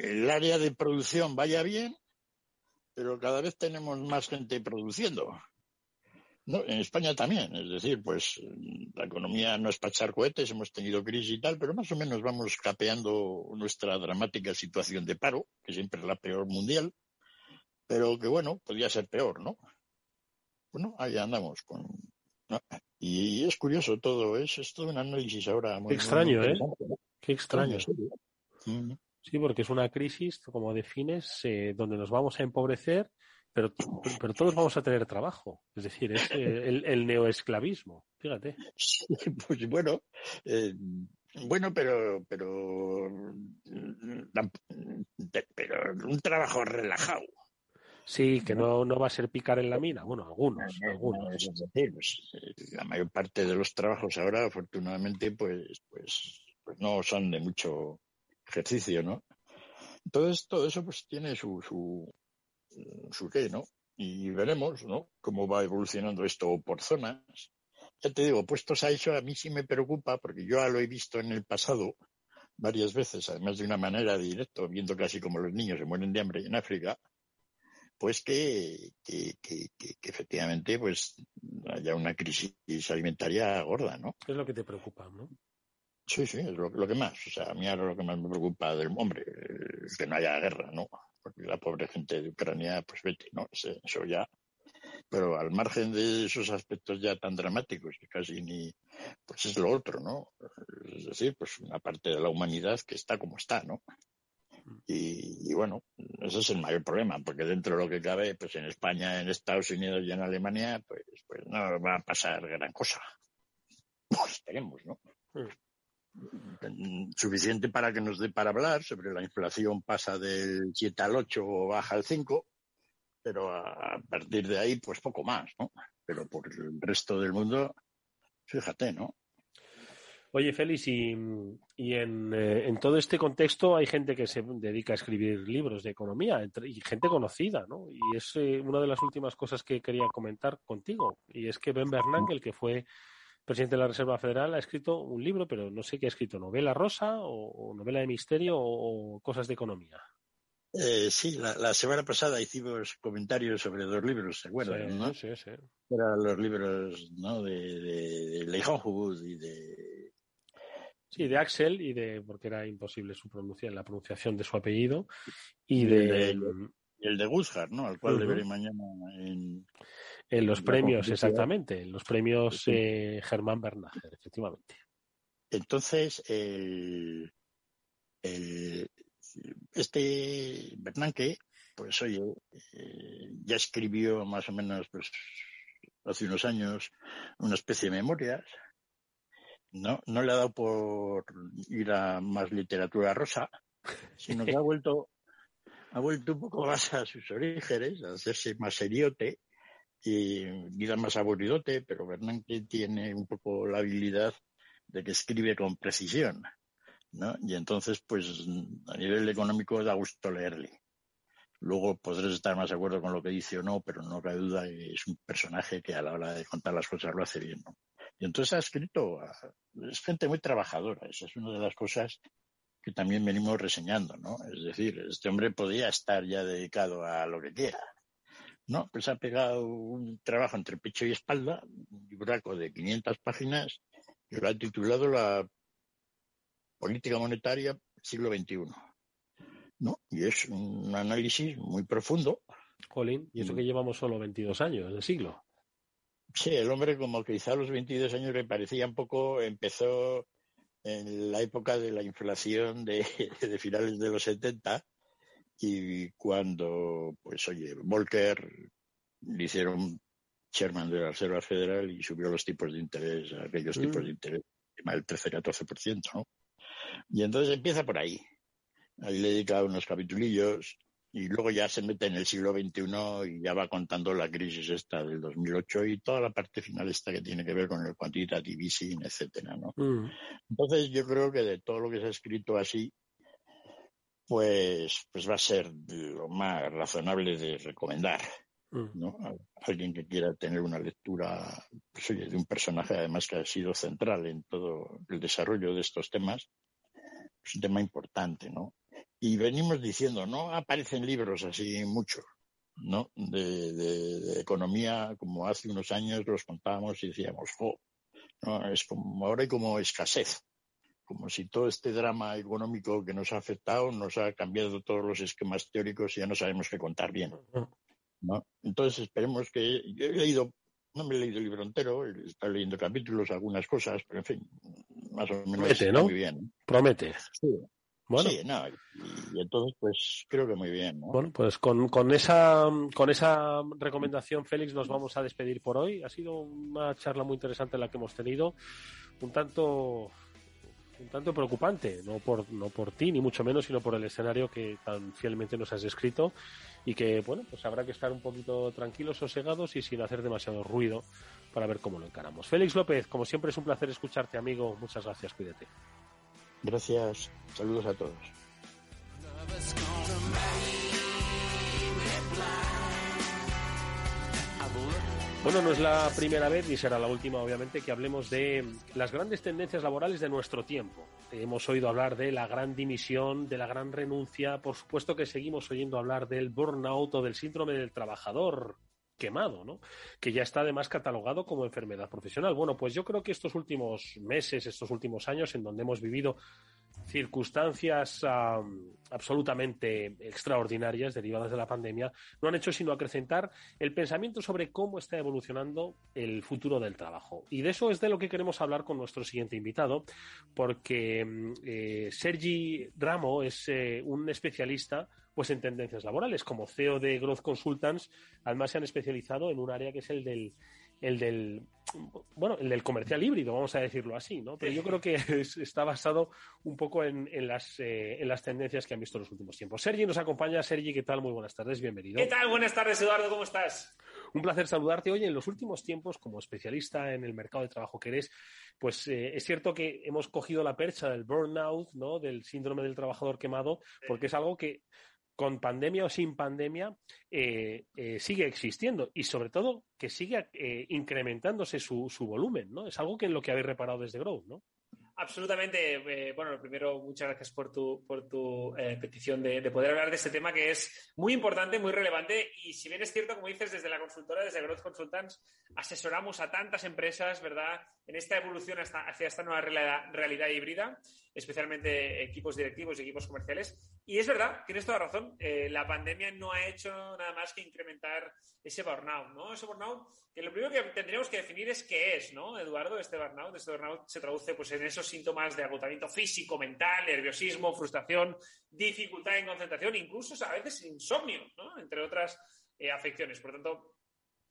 el área de producción vaya bien, pero cada vez tenemos más gente produciendo. No, en España también, es decir, pues la economía no es para echar cohetes, hemos tenido crisis y tal, pero más o menos vamos capeando nuestra dramática situación de paro, que siempre es la peor mundial, pero que bueno, podría ser peor, ¿no? Bueno, ahí andamos con... Y, es curioso todo, es, es todo un análisis ahora muy... extraño, ¿eh? Qué extraño. Mm. Sí, porque es una crisis, como defines, eh, donde nos vamos a empobrecer pero, pero todos vamos a tener trabajo. Es decir, es eh, el, el neoesclavismo, fíjate. pues bueno, eh, bueno, pero, pero, pero un trabajo relajado. Sí, que no, no va a ser picar en la mina. Bueno, algunos, algunos. Pues, la mayor parte de los trabajos ahora, afortunadamente, pues, pues, pues no son de mucho ejercicio, ¿no? Entonces, todo eso pues tiene su, su, su qué, ¿no? Y veremos, ¿no? Cómo va evolucionando esto por zonas. Ya te digo, puestos a eso, a mí sí me preocupa, porque yo ya lo he visto en el pasado varias veces, además de una manera directa, viendo casi como los niños se mueren de hambre en África, pues que, que, que, que, efectivamente pues haya una crisis alimentaria gorda, ¿no? Es lo que te preocupa, ¿no? Sí, sí, es lo, lo que más. O sea, a mí ahora lo que más me preocupa del hombre, es que no haya guerra, ¿no? Porque la pobre gente de Ucrania, pues vete, ¿no? Eso ya. Pero al margen de esos aspectos ya tan dramáticos, que casi ni, pues es lo otro, ¿no? Es decir, pues una parte de la humanidad que está como está, ¿no? Y, bueno, ese es el mayor problema, porque dentro de lo que cabe, pues en España, en Estados Unidos y en Alemania, pues, pues no va a pasar gran cosa. Pues esperemos, ¿no? Mm suficiente para que nos dé para hablar sobre la inflación pasa del 7 al 8 o baja al 5, pero a partir de ahí, pues poco más, ¿no? Pero por el resto del mundo, fíjate, ¿no? Oye, Félix, y, en, eh, en, todo este contexto hay gente que se dedica a escribir libros de economía y gente conocida, ¿no? Y es eh, una de las últimas cosas que quería comentar contigo. Y es que Ben Bernanke, el que fue presidente de la Reserva Federal, ha escrito un libro, pero no sé qué ha escrito, novela rosa o, novela de misterio o, cosas de economía. Eh, sí, la, semana pasada hicimos comentarios sobre dos libros, ¿se acuerdan? ¿no? Sí, sí. Eran los libros ¿no? de, de, de y de Sí, de Axel y de, porque era imposible su pronunciar, la pronunciación de su apellido, y, de... El, de Gushar, ¿no? Al cual le mañana en... En los premios, exactamente, en los premios eh, Germán Bernager, efectivamente. Entonces, el, el, este Bernanke, pues oye, eh, ya escribió más o menos, pues, hace unos años, una especie de memorias no, no le ha dado por ir a más literatura rosa, sino que ha vuelto, ha vuelto un poco más a sus orígenes, a hacerse más seriote y vida más aburridote, pero Bernanke tiene un poco la habilidad de que escribe con precisión, ¿no? Y entonces, pues, a nivel económico da gusto leerle. Luego podrás estar más de acuerdo con lo que dice o no, pero no cabe duda que es un personaje que a la hora de contar las cosas lo hace bien, ¿no? Y entonces ha escrito, es gente muy trabajadora, esa es una de las cosas que también venimos reseñando, ¿no? Es decir, este hombre podía estar ya dedicado a lo que quiera, ¿no? Pues ha pegado un trabajo entre pecho y espalda, un libraco de 500 páginas, y lo ha titulado La política monetaria siglo XXI, ¿no? Y es un análisis muy profundo. Colin, y eso mm. que llevamos solo 22 años de siglo. Sí, el hombre como quizá a los 22 años le parecía un poco, empezó en la época de la inflación de, finales de los 70 y cuando, pues oye, Volcker le hicieron chairman de la Reserva Federal y subió los tipos de interés, aquellos tipos de mm. interés, del 13-14%, ¿no? Y entonces empieza por ahí. Ahí le dedica unos capitulillos y luego ya se mete en el siglo XXI y ya va contando la crisis esta del 2008 y toda la parte final esta que tiene que ver con el quantitative easing, etcétera, ¿no? Mm. Entonces yo creo que de todo lo que se ha escrito así, pues, pues va a ser lo más razonable de recomendar, mm. ¿no? alguien que quiera tener una lectura pues, de un personaje además que ha sido central en todo el desarrollo de estos temas, es un tema importante, ¿no? y venimos diciendo, no aparecen libros así mucho, ¿no? De, economía, como hace unos años los contábamos y decíamos, jo, ¿no? Es como ahora hay como escasez, como si todo este drama económico que nos ha afectado nos ha cambiado todos los esquemas teóricos y ya no sabemos qué contar bien, ¿no? Entonces esperemos que, yo he leído, no me he leído el libro entero, he estado leyendo capítulos, algunas cosas, pero en fin, más o menos Promete, ¿no? muy bien. Promete. Sí. Bueno. Sí, no, y, entonces pues creo que muy bien. ¿no? Bueno, pues con, con, esa, con esa recomendación, Félix, nos vamos a despedir por hoy. Ha sido una charla muy interesante la que hemos tenido, un tanto un tanto preocupante, no por, no por ti ni mucho menos, sino por el escenario que tan fielmente nos has descrito y que, bueno, pues habrá que estar un poquito tranquilos, sosegados y sin hacer demasiado ruido para ver cómo lo encaramos. Félix López, como siempre es un placer escucharte, amigo. Muchas gracias, cuídate. Gracias, saludos a todos. Bueno, no es la primera vez ni será la última, obviamente, que hablemos de las grandes tendencias laborales de nuestro tiempo. Hemos oído hablar de la gran dimisión, de la gran renuncia, por supuesto que seguimos oyendo hablar del burnout o del síndrome del trabajador quemado, ¿no? Que ya está además catalogado como enfermedad profesional. Bueno, pues yo creo que estos últimos meses, estos últimos años, en donde hemos vivido circunstancias absolutamente extraordinarias derivadas de la pandemia no han hecho sino acrecentar el pensamiento sobre cómo está evolucionando el futuro del trabajo. Y de eso es de lo que queremos hablar con nuestro siguiente invitado, porque mm, eh, Sergi Ramo es eh, un especialista pues en tendencias laborales. Como CEO de Growth Consultants, además se han especializado en un área que es el del el del bueno, el del comercial híbrido, vamos a decirlo así, ¿no? Pero yo creo que está basado un poco en, las, eh, en las tendencias que han visto en los últimos tiempos. Sergi nos acompaña. Sergi, ¿qué tal? Muy buenas tardes, bienvenido. ¿Qué tal? Buenas tardes, Eduardo, ¿cómo estás? Un placer saludarte. Oye, en los últimos tiempos, como especialista en el mercado de trabajo que eres, pues eh, es cierto que hemos cogido la percha del burnout, ¿no? Del síndrome del trabajador quemado, porque es algo que con pandemia o sin pandemia, eh, eh, sigue existiendo y sobre todo que sigue eh, incrementándose su, su, volumen, ¿no? Es algo que en lo que habéis reparado desde Growth, ¿no? Absolutamente. bueno, lo primero, muchas gracias por tu, por tu petición de, de, poder hablar de este tema que es muy importante, muy relevante y si bien es cierto, como dices, desde la consultora, desde Growth Consultants, asesoramos a tantas empresas, ¿verdad?, en esta evolución hacia esta nueva realidad, realidad híbrida, especialmente equipos directivos y equipos comerciales y es verdad, tienes toda razón. Eh, la pandemia no ha hecho nada más que incrementar ese burnout, ¿no? Ese burnout que lo primero que tendríamos que definir es qué es, ¿no, Eduardo? Este burnout, este burnout se traduce pues en esos síntomas de agotamiento físico, mental, nerviosismo, frustración, dificultad en concentración, incluso a veces insomnio, ¿no? Entre otras eh, afecciones. Por tanto,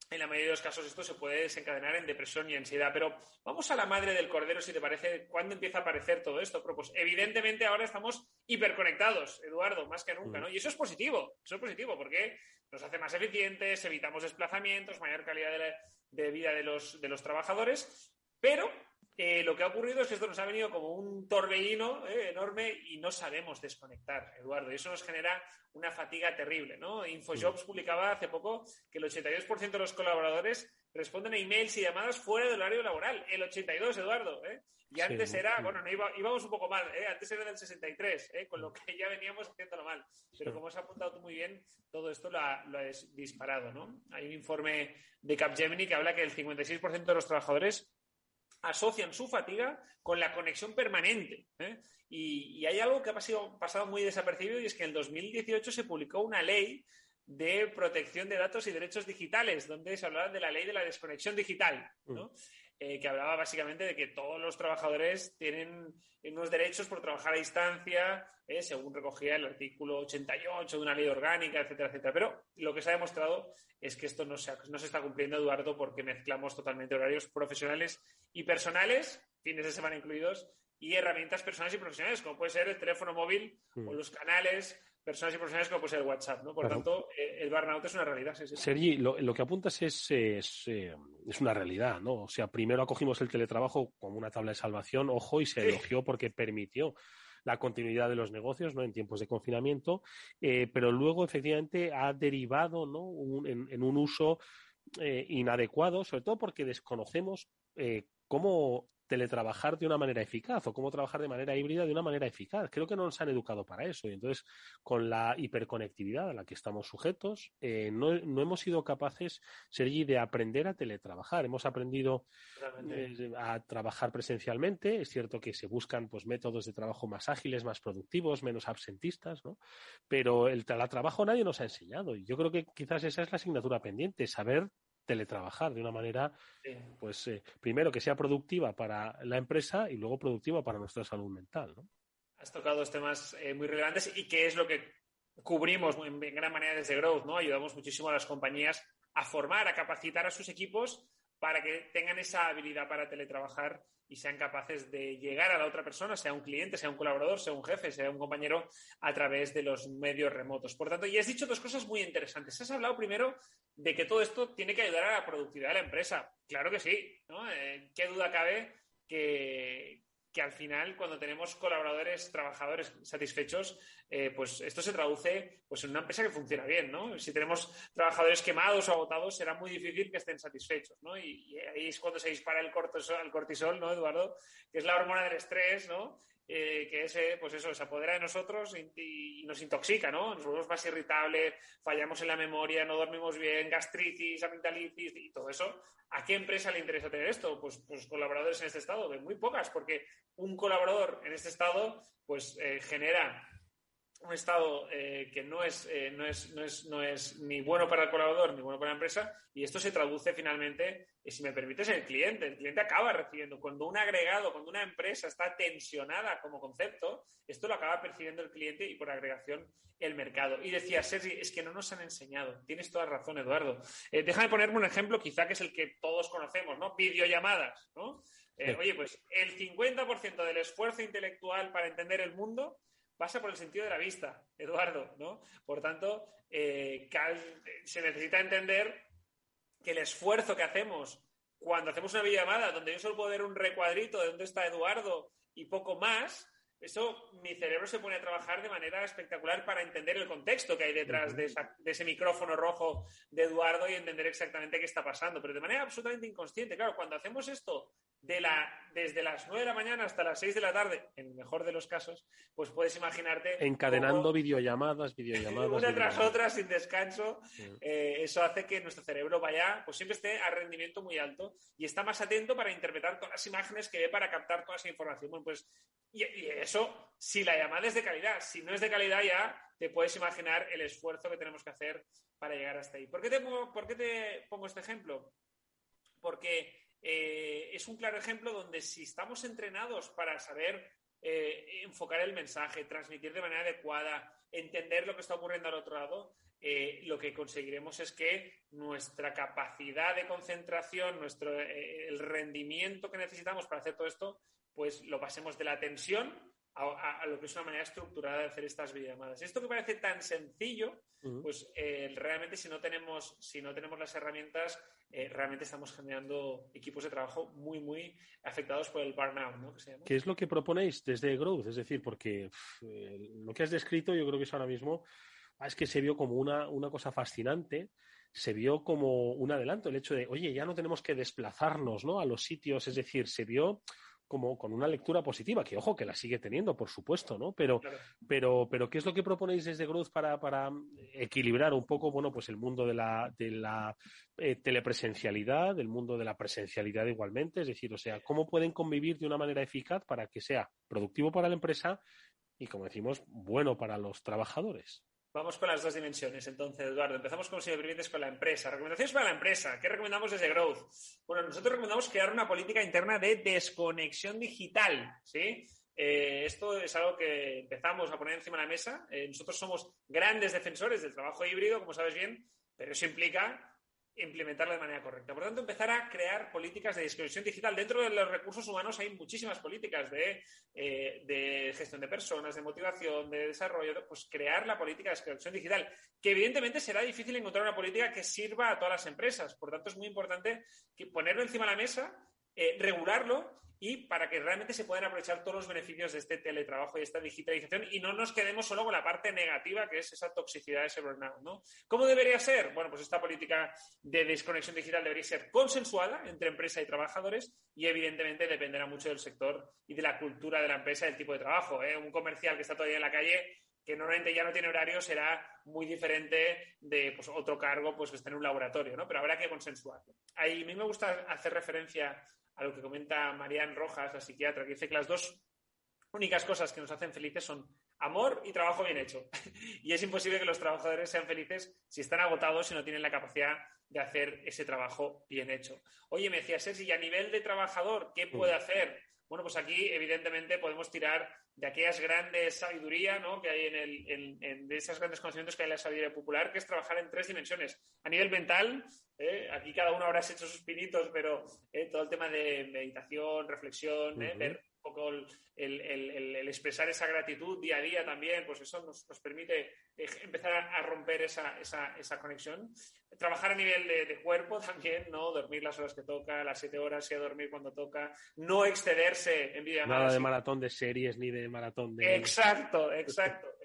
en la mayoría de los casos esto se puede desencadenar en depresión y ansiedad. Pero vamos a la madre del cordero, si te parece, ¿cuándo empieza a aparecer todo esto? pues evidentemente ahora estamos hiperconectados, Eduardo, más que nunca, ¿no? Mm. Y eso es positivo, eso es positivo, porque nos hace más eficientes, evitamos desplazamientos, mayor calidad de, de vida de los, de los trabajadores, pero eh, lo que ha ocurrido es que esto nos ha venido como un torbellino eh, enorme y no sabemos desconectar, Eduardo. Y eso nos genera una fatiga terrible, ¿no? Infojobs publicaba hace poco que el 82% de los colaboradores responden a emails y llamadas fuera del horario laboral. El 82, Eduardo. ¿eh? Y antes era, bueno, no íbamos un poco mal, ¿eh? antes era del 63, ¿eh? con lo que ya veníamos haciéndolo mal. Pero como has apuntado tú muy bien, todo esto lo, ha, lo has disparado, ¿no? Hay un informe de Capgemini que habla que el 56% de los trabajadores asocian su fatiga con la conexión permanente. ¿eh? Y, hay algo que ha pasado, pasado, muy desapercibido y es que en el 2018 se publicó una ley de protección de datos y derechos digitales, donde se hablaba de la ley de la desconexión digital. ¿no? Mm. Eh, que hablaba básicamente de que todos los trabajadores tienen unos derechos por trabajar a distancia, eh, según recogía el artículo 88 de una ley orgánica, etcétera, etcétera. Pero lo que se ha demostrado es que esto no se, no se está cumpliendo, Eduardo, porque mezclamos totalmente horarios profesionales y personales, fines de semana incluidos, y herramientas personales y profesionales, como puede ser el teléfono móvil o mm. los canales personas y profesionales como puede ser el WhatsApp, ¿no? Por tanto, eh, el burnout es una realidad. Sergi, lo, que apuntas es, es, eh, es, una realidad, ¿no? O sea, primero acogimos el teletrabajo como una tabla de salvación, ojo, y se elogió porque permitió la continuidad de los negocios ¿no? en tiempos de confinamiento, eh, pero luego efectivamente ha derivado ¿no? en, un uso inadecuado, sobre todo porque desconocemos cómo teletrabajar de una manera eficaz o cómo trabajar de manera híbrida de una manera eficaz. Creo que no nos han educado para eso. Y entonces, con la hiperconectividad a la que estamos sujetos, eh, no, hemos sido capaces, Sergi, de aprender a teletrabajar. Hemos aprendido eh, a trabajar presencialmente. Es cierto que se buscan pues, métodos de trabajo más ágiles, más productivos, menos absentistas, ¿no? Pero el trabajo nadie nos ha enseñado. Y yo creo que quizás esa es la asignatura pendiente, saber teletrabajar de una manera, pues, eh, primero que sea productiva para la empresa y luego productiva para nuestra salud mental. ¿no? Has tocado dos temas eh, muy relevantes y que es lo que cubrimos en gran manera desde Growth, ¿no? Ayudamos muchísimo a las compañías a formar, a capacitar a sus equipos para que tengan esa habilidad para teletrabajar y sean capaces de llegar a la otra persona, sea un cliente, sea un colaborador, sea un jefe, sea un compañero, a través de los medios remotos. Por tanto, ya has dicho dos cosas muy interesantes. Has hablado primero de que todo esto tiene que ayudar a la productividad de la empresa. Claro que sí. Eh, ¿Qué duda cabe que, que al final, cuando tenemos colaboradores, trabajadores satisfechos, eh, pues esto se traduce pues, en una empresa que funciona bien, ¿no? Si tenemos trabajadores quemados o agotados, será muy difícil que estén satisfechos, ¿no? Y, ahí es cuando se dispara el cortisol, el cortisol, ¿no, Eduardo? Que es la hormona del estrés, ¿no? Eh, que ese, pues eso, se apodera de nosotros y, nos intoxica, ¿no? Nos volvemos más irritables, fallamos en la memoria, no dormimos bien, gastritis, amigdalitis y todo eso. ¿A qué empresa le interesa tener esto? Pues, pues colaboradores en este estado, de muy pocas, porque un colaborador en este estado, pues eh, genera un estado eh, que no es, eh, no, es, no, es, no es ni bueno para el colaborador ni bueno para la empresa y esto se traduce finalmente, y si me permites, en el cliente. El cliente acaba recibiendo, cuando un agregado, cuando una empresa está tensionada como concepto, esto lo acaba percibiendo el cliente y por agregación el mercado. Y decía Sergi, es que no nos han enseñado. Tienes toda razón, Eduardo. Eh, déjame ponerme un ejemplo, quizá que es el que todos conocemos, ¿no? Videollamadas, ¿no? oye, pues el 50% del esfuerzo intelectual para entender el mundo pasa por el sentido de la vista, Eduardo, ¿no? Por tanto, eh, se necesita entender que el esfuerzo que hacemos cuando hacemos una videollamada donde yo solo puedo ver un recuadrito de dónde está Eduardo y poco más, eso mi cerebro se pone a trabajar de manera espectacular para entender el contexto que hay detrás de, de, ese micrófono rojo de Eduardo y entender exactamente qué está pasando, pero de manera absolutamente inconsciente. Claro, cuando hacemos esto de la, desde las 9 de la mañana hasta las 6 de la tarde, en el mejor de los casos, pues puedes imaginarte. Encadenando videollamadas, videollamadas. Una tras otra, sin descanso. Eh, eso hace que nuestro cerebro vaya, pues siempre esté a rendimiento muy alto y está más atento para interpretar todas las imágenes que ve para captar toda esa información. Bueno, pues, y, eso, si la llamada es de calidad, si no es de calidad, ya te puedes imaginar el esfuerzo que tenemos que hacer para llegar hasta ahí. ¿Por qué te por qué te pongo este ejemplo? Porque eh, es un claro ejemplo donde si estamos entrenados para saber eh, enfocar el mensaje, transmitir de manera adecuada, entender lo que está ocurriendo al otro lado, eh, lo que conseguiremos es que nuestra capacidad de concentración, nuestro, el rendimiento que necesitamos para hacer todo esto, pues lo pasemos de la tensión a, lo que es una manera estructurada de hacer estas videollamadas. Esto que parece tan sencillo, pues realmente si no tenemos, si no tenemos las herramientas, eh, realmente estamos generando equipos de trabajo muy, muy afectados por el burnout, ¿no? ¿Qué es lo que proponéis desde Growth? Es decir, porque eh, lo que has descrito yo creo que es ahora mismo, ah, es que se vio como una, una cosa fascinante, se vio como un adelanto el hecho de, oye, ya no tenemos que desplazarnos ¿no? a los sitios, es decir, se vio como con una lectura positiva, que ojo, que la sigue teniendo, por supuesto, ¿no? Pero, pero, pero ¿qué es lo que proponéis desde Growth para, para equilibrar un poco, bueno, pues el mundo de la, de la eh, telepresencialidad, el mundo de la presencialidad igualmente? Es decir, o sea, ¿cómo pueden convivir de una manera eficaz para que sea productivo para la empresa y, como decimos, bueno para los trabajadores? Vamos con las dos dimensiones. Entonces, Eduardo, empezamos como si me con la empresa. Recomendaciones para la empresa. ¿Qué recomendamos desde Growth? Bueno, nosotros recomendamos crear una política interna de desconexión digital. ¿sí? Eh, esto es algo que empezamos a poner encima de la mesa. Eh, nosotros somos grandes defensores del trabajo híbrido, como sabes bien, pero eso implica implementarla de manera correcta. Por tanto, empezar a crear políticas de desconexión digital. Dentro de los recursos humanos hay muchísimas políticas de, eh, gestión de personas, de motivación, de desarrollo. Pues crear la política de desconexión digital, que evidentemente será difícil encontrar una política que sirva a todas las empresas. Por tanto, es muy importante ponerlo encima de la mesa, eh, regularlo y para que realmente se puedan aprovechar todos los beneficios de este teletrabajo y esta digitalización y no nos quedemos solo con la parte negativa que es esa toxicidad, ese burnout. ¿no? ¿Cómo debería ser? Bueno, pues esta política de desconexión digital debería ser consensuada entre empresa y trabajadores y evidentemente dependerá mucho del sector y de la cultura de la empresa del tipo de trabajo. ¿eh? Un comercial que está todavía en la calle que normalmente ya no tiene horario será muy diferente de pues, otro cargo pues, que está en un laboratorio, ¿no? Pero habrá que consensuarlo. Ahí a mí me gusta hacer referencia a lo que comenta Marian Rojas, la psiquiatra, que dice que las dos únicas cosas que nos hacen felices son amor y trabajo bien hecho. y es imposible que los trabajadores sean felices si están agotados y no tienen la capacidad de hacer ese trabajo bien hecho. Oye, me decía Sergi, y a nivel de trabajador, ¿qué puede hacer? Bueno, pues aquí evidentemente podemos tirar de aquellas grandes sabiduría ¿no? que hay en, el, en, de esos grandes conocimientos que hay en la sabiduría popular, que es trabajar en tres dimensiones. A nivel mental, ¿eh? aquí cada uno habrá hecho sus pinitos, pero ¿eh? todo el tema de meditación, reflexión, ¿eh? ver poco el, expresar esa gratitud día a día también, pues eso nos, permite empezar a, romper esa, esa, esa, conexión. Trabajar a nivel de, cuerpo también, ¿no? Dormir las horas que toca, las siete horas, y a dormir cuando toca, no excederse en vida Nada de maratón de series ni de maratón de. Exacto, exacto.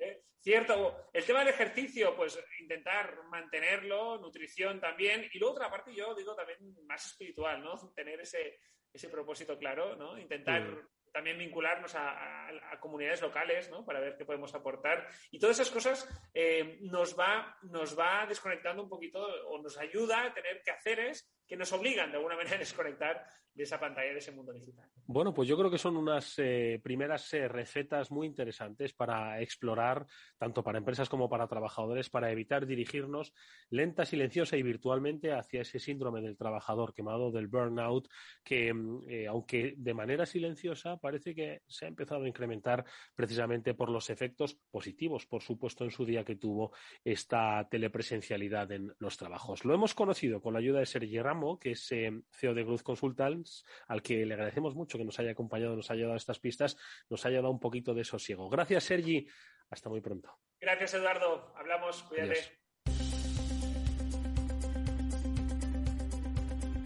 Cierto, el tema del ejercicio, pues intentar mantenerlo, nutrición también, y luego otra parte yo digo también más espiritual, ¿no? Tener ese, ese propósito claro, ¿no? Intentar también vincularnos a, comunidades locales, ¿no? Para ver qué podemos aportar. Y todas esas cosas eh, nos, va, nos va desconectando un poquito o nos ayuda a tener quehaceres que nos obligan de alguna manera a desconectar de esa pantalla, de ese mundo digital. Bueno, pues yo creo que son unas eh, primeras eh, recetas muy interesantes para explorar, tanto para empresas como para trabajadores, para evitar dirigirnos lenta, silenciosa y virtualmente hacia ese síndrome del trabajador quemado, del burnout, que mm, eh, aunque de manera silenciosa parece que se ha empezado a incrementar precisamente por los efectos positivos, por supuesto, en su día que tuvo esta telepresencialidad en los trabajos. Lo hemos conocido con la ayuda de Sergi Ramo, que es CEO de Growth Consultants al que le agradecemos mucho que nos haya acompañado, nos haya dado estas pistas, nos haya dado un poquito de sosiego. Gracias, Sergi. Hasta muy pronto. Gracias, Eduardo. Hablamos. Cuídate.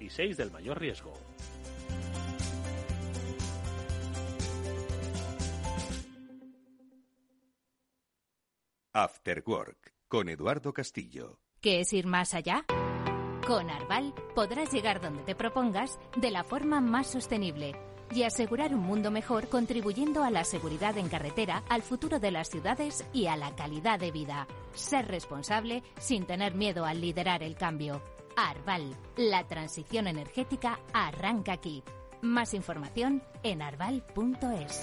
y 6 del mayor riesgo. After Work con Eduardo Castillo. ¿Qué es ir más allá? Con Arval podrás llegar donde te propongas de la forma más sostenible y asegurar un mundo mejor contribuyendo a la seguridad en carretera, al futuro de las ciudades y a la calidad de vida. Ser responsable sin tener miedo al liderar el cambio. Arval, la transición energética arranca aquí. Más información en arval.es.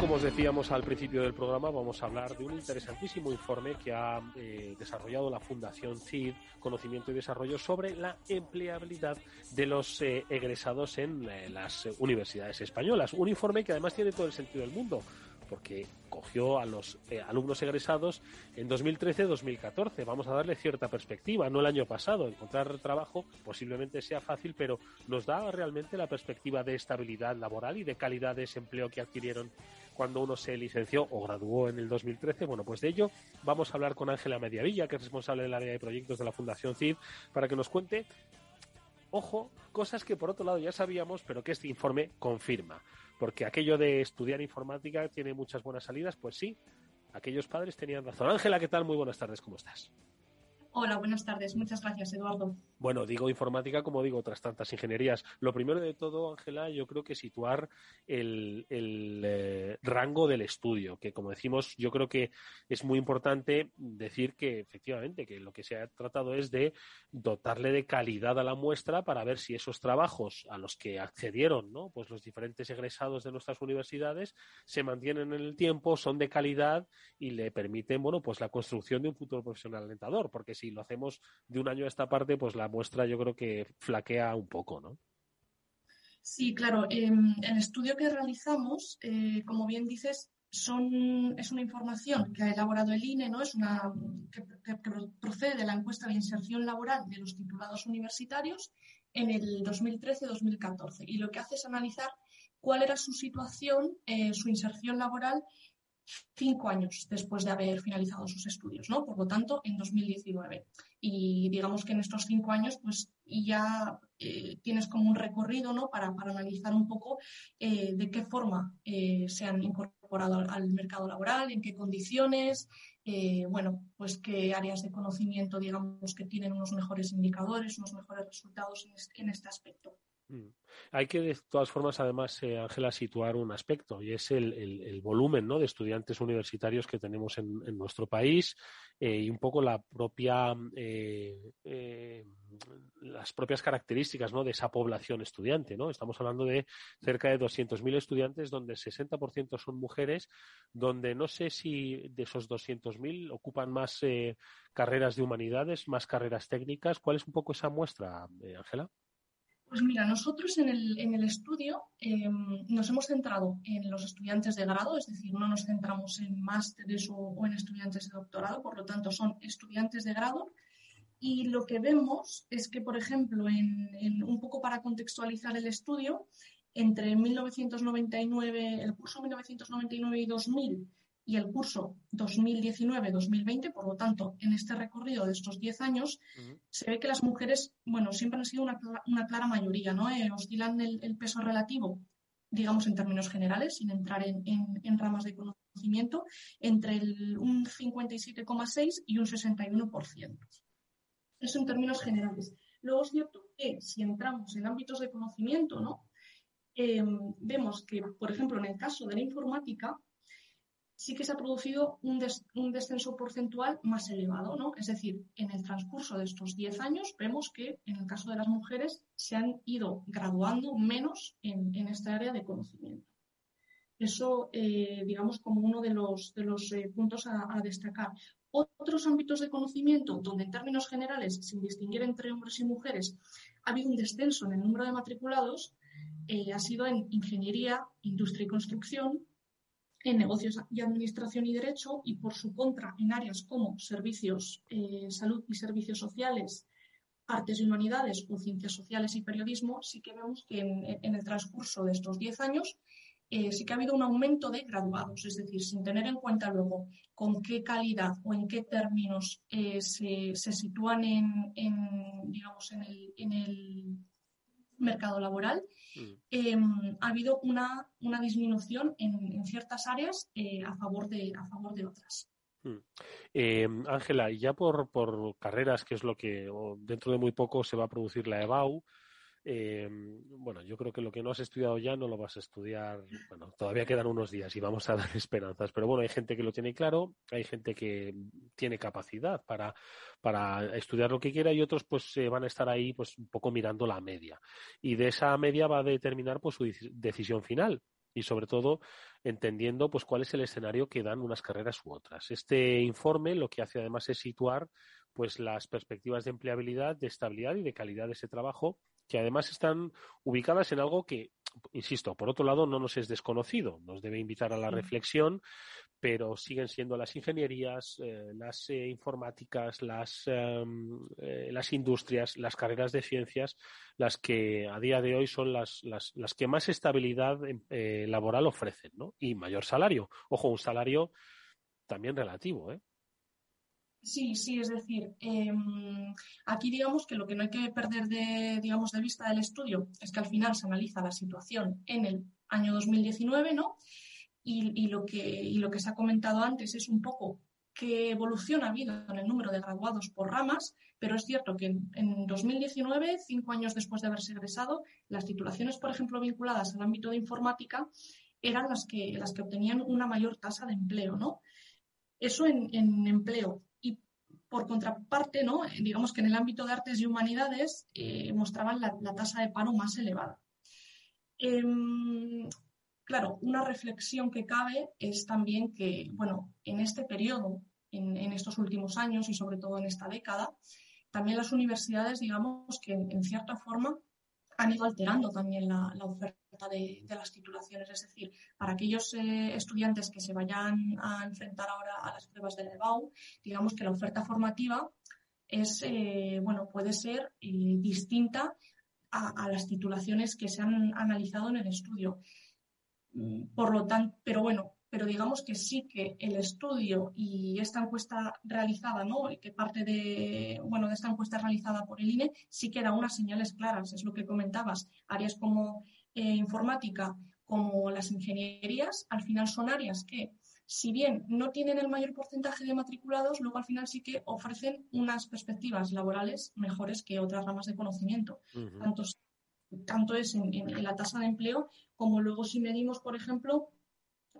Como os decíamos al principio del programa, vamos a hablar de un interesantísimo informe que ha eh, desarrollado la Fundación CID, Conocimiento y Desarrollo, sobre la empleabilidad de los eh, egresados en eh, las universidades españolas. Un informe que además tiene todo el sentido del mundo, porque cogió a los alumnos egresados en 2013-2014. Vamos a darle cierta perspectiva, no el año pasado. Encontrar trabajo posiblemente sea fácil, pero nos da realmente la perspectiva de estabilidad laboral y de calidad de ese empleo que adquirieron cuando uno se licenció o graduó en el 2013. Bueno, pues de ello vamos a hablar con Ángela Mediavilla, que es responsable del área de proyectos de la Fundación CID, para que nos cuente, ojo, cosas que por otro lado ya sabíamos, pero que este informe confirma. Porque aquello de estudiar informática tiene muchas buenas salidas, pues sí, aquellos padres tenían razón. Ángela, ¿qué tal? Muy buenas tardes, ¿cómo estás? Hola, buenas tardes. Muchas gracias, Eduardo. Bueno, digo informática como digo otras tantas ingenierías. Lo primero de todo, Ángela, yo creo que situar el, eh, rango del estudio, que como decimos, yo creo que es muy importante decir que efectivamente que lo que se ha tratado es de dotarle de calidad a la muestra para ver si esos trabajos a los que accedieron, ¿no? Pues los diferentes egresados de nuestras universidades se mantienen en el tiempo, son de calidad y le permiten, bueno, pues la construcción de un futuro profesional alentador, porque si lo hacemos de un año a esta parte, pues la muestra yo creo que flaquea un poco, ¿no? Sí, claro. Em, el estudio que realizamos, eh, como bien dices, son, es una información que ha elaborado el INE, ¿no? Es una que, procede de la encuesta de inserción laboral de los titulados universitarios en el 2013-2014. Y lo que hace es analizar cuál era su situación, eh, su inserción laboral cinco años después de haber finalizado sus estudios, ¿no? Por lo tanto, en 2019. Y digamos que en estos cinco años, pues ya eh, tienes como un recorrido, ¿no? Para, analizar un poco eh, de qué forma eh, se han incorporado al, mercado laboral, en qué condiciones, bueno, pues qué áreas de conocimiento, digamos, que tienen unos mejores indicadores, unos mejores resultados en este aspecto. Mm. Hay que, de todas formas, además, eh, Ángela, situar un aspecto y es el, volumen ¿no? de estudiantes universitarios que tenemos en, nuestro país eh, y un poco la propia, eh, las propias características ¿no? de esa población estudiante. ¿no? Estamos hablando de cerca de 200.000 estudiantes, donde el 60% son mujeres, donde no sé si de esos 200.000 ocupan más carreras de humanidades, más carreras técnicas. ¿Cuál es un poco esa muestra, Ángela? Pues mira, nosotros en el, en el estudio em, nos hemos centrado en los estudiantes de grado, es decir, no nos centramos en másteres o, en estudiantes de doctorado, por lo tanto son estudiantes de grado. Y lo que vemos es que, por ejemplo, en, un poco para contextualizar el estudio, entre 1999, el curso 1999 y 2000 y el curso 2019-2020, por lo tanto, en este recorrido de estos 10 años, se ve que las mujeres, bueno, siempre han sido una, clara mayoría, ¿no? Eh, oscilan el, peso relativo, digamos en términos generales, sin entrar en, ramas de conocimiento, entre un 57,6 y un 61%. Eso en términos generales. Luego es cierto que si entramos en ámbitos de conocimiento, ¿no? Eh, vemos que, por ejemplo, en el caso de la informática, sí que se ha producido un, descenso porcentual más elevado, ¿no? Es decir, en el transcurso de estos 10 años vemos que en el caso de las mujeres se han ido graduando menos en, esta área de conocimiento. Eso, eh, digamos, como uno de los, de los eh, puntos a, destacar. Otros ámbitos de conocimiento donde en términos generales, sin distinguir entre hombres y mujeres, ha habido un descenso en el número de matriculados, eh, ha sido en ingeniería, industria y construcción, en negocios y administración y derecho y por su contra en áreas como servicios, eh, salud y servicios sociales, artes y humanidades o ciencias sociales y periodismo, sí que vemos que en, el transcurso de estos 10 años eh, sí que ha habido un aumento de graduados, es decir, sin tener en cuenta luego con qué calidad o en qué términos eh, se, sitúan en, digamos, en el mercado laboral, mm. em, ha habido una, una disminución en, ciertas áreas eh, a, favor de, a favor de otras. Mm. Em, Ángela, y ya por, por carreras, que es lo que dentro de muy poco se va a producir la EBAU, eh, bueno, yo creo que lo que no has estudiado ya no lo vas a estudiar. Bueno, todavía quedan unos días y vamos a dar esperanzas. Pero bueno, hay gente que lo tiene claro, hay gente que tiene capacidad para, para estudiar lo que quiera y otros pues se van a estar ahí pues un poco mirando la media. Y de esa media va a determinar pues su decisión final y sobre todo entendiendo pues cuál es el escenario que dan unas carreras u otras. Este informe lo que hace además es situar pues las perspectivas de empleabilidad, de estabilidad y de calidad de ese trabajo que además están ubicadas en algo que, insisto, por otro lado no nos es desconocido, nos debe invitar a la reflexión, pero siguen siendo las ingenierías, eh, las eh, informáticas, las, em, eh, las industrias, las carreras de ciencias, las que a día de hoy son las, las, las que más estabilidad laboral ofrecen, ¿no? Y mayor salario. Ojo, un salario también relativo, ¿eh? Sí, sí, es decir, em, aquí digamos que lo que no hay que perder de, digamos, de vista del estudio es que al final se analiza la situación en el año 2019, ¿no? Y, lo que, y lo que se ha comentado antes es un poco qué evolución ha habido en el número de graduados por ramas, pero es cierto que en, en 2019, cinco años después de haberse egresado, las titulaciones, por ejemplo, vinculadas al ámbito de informática eran las que, las que obtenían una mayor tasa de empleo, ¿no? Eso en, en empleo por contraparte, ¿no? digamos que en el ámbito de artes y humanidades eh, mostraban la, tasa de paro más elevada. Em, claro, una reflexión que cabe es también que, bueno, en este periodo, en, estos últimos años y sobre todo en esta década, también las universidades, digamos que en cierta forma han ido alterando también la, oferta de, las titulaciones. Es decir, para aquellos eh, estudiantes que se vayan a enfrentar ahora a las pruebas del EBAU, digamos que la oferta formativa es, eh, bueno, puede ser eh, distinta a, las titulaciones que se han analizado en el estudio. Mm, por lo tanto, pero bueno, pero digamos que sí que el estudio y esta encuesta realizada, ¿no? que parte de, bueno, de esta encuesta realizada por el INE, sí que da unas señales claras, es lo que comentabas. Áreas como eh, informática, como las ingenierías, al final son áreas que si bien no tienen el mayor porcentaje de matriculados, luego al final sí que ofrecen unas perspectivas laborales mejores que otras ramas de conocimiento. tanto, es en, la tasa de empleo como luego si medimos, por ejemplo,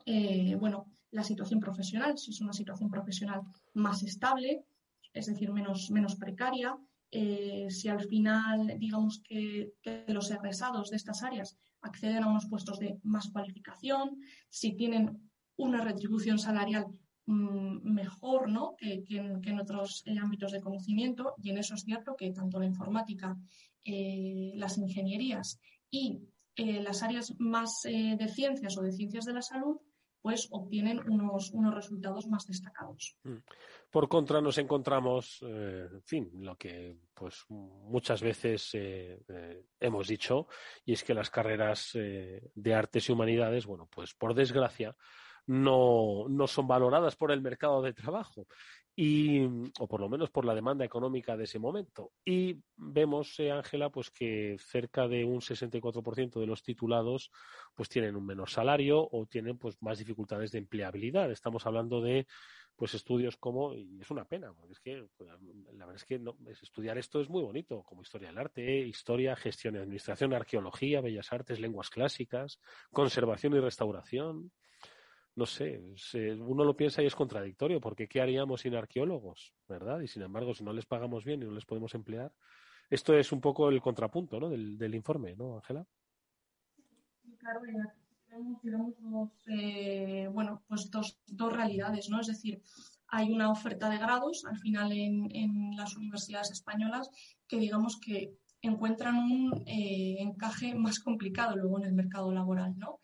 eh, bueno, la situación profesional, si es una situación profesional más estable, es decir, menos, menos precaria, eh, si al final, digamos que, los egresados de estas áreas acceden a unos puestos de más cualificación, si tienen una retribución salarial mm, mejor ¿no? que, en, otros eh, ámbitos de conocimiento y en eso es cierto que tanto la informática, eh, las ingenierías y las áreas más de ciencias o de ciencias de la salud pues obtienen unos, unos resultados más destacados. Mm. Por contra, nos encontramos, en fin, lo que pues muchas veces hemos dicho, y es que las carreras de artes y humanidades, bueno, pues por desgracia, no, no son valoradas por el mercado de trabajo y, o por lo menos por la demanda económica de ese momento. Y vemos, eh, Ángela, pues que cerca de un 64% de los titulados pues tienen un menor salario o tienen pues más dificultades de empleabilidad. Estamos hablando de pues estudios como, y es una pena, porque es que pues, la verdad es que no, estudiar esto es muy bonito, como historia del arte, historia, gestión y administración, arqueología, bellas artes, lenguas clásicas, conservación y restauración, no sé, uno lo piensa y es contradictorio, porque ¿qué haríamos sin arqueólogos? ¿Verdad? Y sin embargo, si no les pagamos bien y no les podemos emplear, esto es un poco el contrapunto ¿no? del, informe, ¿no, Ángela? Claro, tenemos, eh, bueno, pues dos, dos realidades, ¿no? Es decir, hay una oferta de grados al final en, en las universidades españolas que digamos que encuentran un eh, encaje más complicado luego en el mercado laboral, ¿no?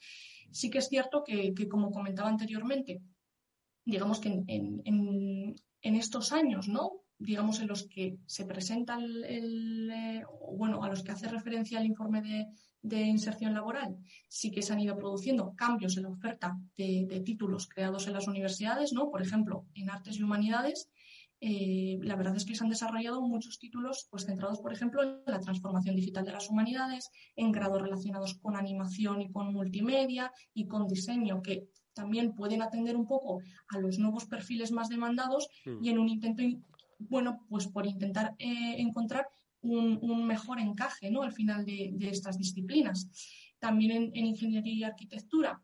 Sí que es cierto que, como comentaba anteriormente, digamos que en, estos años, ¿no? digamos, en los que se presenta el, eh, bueno, a los que hace referencia el informe de, inserción laboral, sí que se han ido produciendo cambios en la oferta de, de, títulos creados en las universidades, ¿no? Por ejemplo, en artes y humanidades, eh, la verdad es que se han desarrollado muchos títulos pues, centrados, por ejemplo, en la transformación digital de las humanidades, en grados relacionados con animación y con multimedia y con diseño, que también pueden atender un poco a los nuevos perfiles más demandados hmm. y en un intento, bueno, pues por intentar eh, encontrar un, mejor encaje ¿no? al final de, estas disciplinas. También en ingeniería y arquitectura,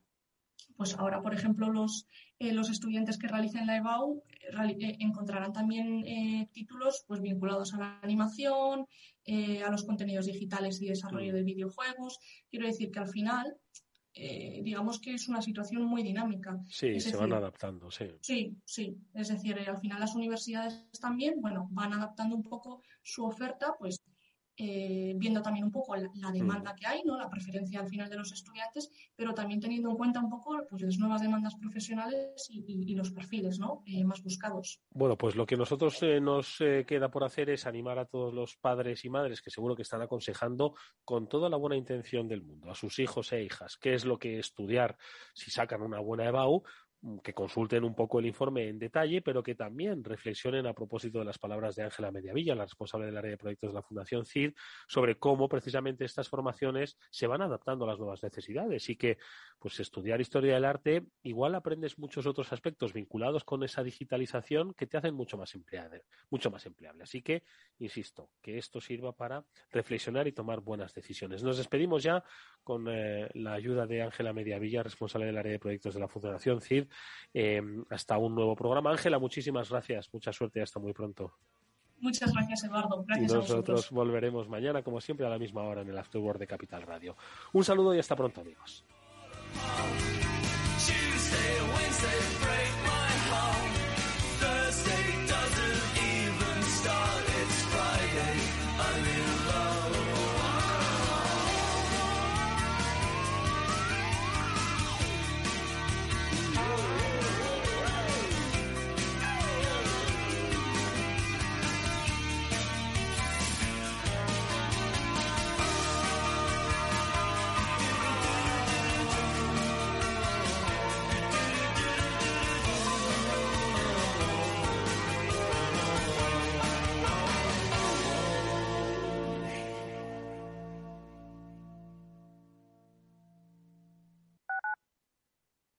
pues ahora, por ejemplo, los, eh, los estudiantes que realicen la EBAU eh, eh, encontrarán también títulos pues, vinculados a la animación, a los contenidos digitales y desarrollo mm. de videojuegos. Quiero decir que al final, digamos que es una situación muy dinámica. Sí, se van adaptando, sí. Sí, sí. Es decir, al final las universidades también, bueno, van adaptando un poco su oferta, pues eh, viendo también un poco la, mm. demanda que hay, ¿no? la preferencia al final de los estudiantes, pero también teniendo en cuenta un poco pues, las nuevas demandas profesionales y, los perfiles ¿no? Eh, más buscados. Bueno, pues lo que nosotros eh, nos queda por hacer es animar a todos los padres y madres que seguro que están aconsejando con toda la buena intención del mundo a sus hijos e hijas qué es lo que estudiar si sacan una buena EBAU Mm, que consulten un poco el informe en detalle, pero que también reflexionen a propósito de las palabras de Ángela Mediavilla, la responsable del área de proyectos de la Fundación CID, sobre cómo precisamente estas formaciones se van adaptando a las nuevas necesidades y que pues estudiar historia del arte igual aprendes muchos otros aspectos vinculados con esa digitalización que te hacen mucho más empleable, mucho más empleable. Así que, insisto, que esto sirva para reflexionar y tomar buenas decisiones. Nos despedimos ya con eh, la ayuda de Ángela Mediavilla, responsable del área de proyectos de la Fundación CID, eh, hasta un nuevo programa. Ángela, muchísimas gracias, mucha suerte y hasta muy pronto. Muchas gracias, Eduardo. Gracias y nosotros volveremos mañana, como siempre, a la misma hora en el Afterword de Capital Radio. Un saludo y hasta pronto, amigos.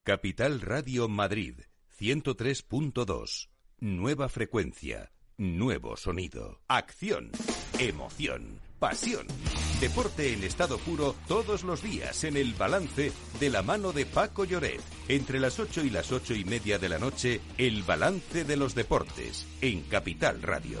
Capital Radio Madrid 103.2. Nueva frecuencia, nuevo sonido. Acción, emoción, pasión. Deporte en estado puro todos los días en el balance de la mano de Paco Lloret. Entre las 8 y las ocho y media de la noche, el balance de los deportes en Capital Radio.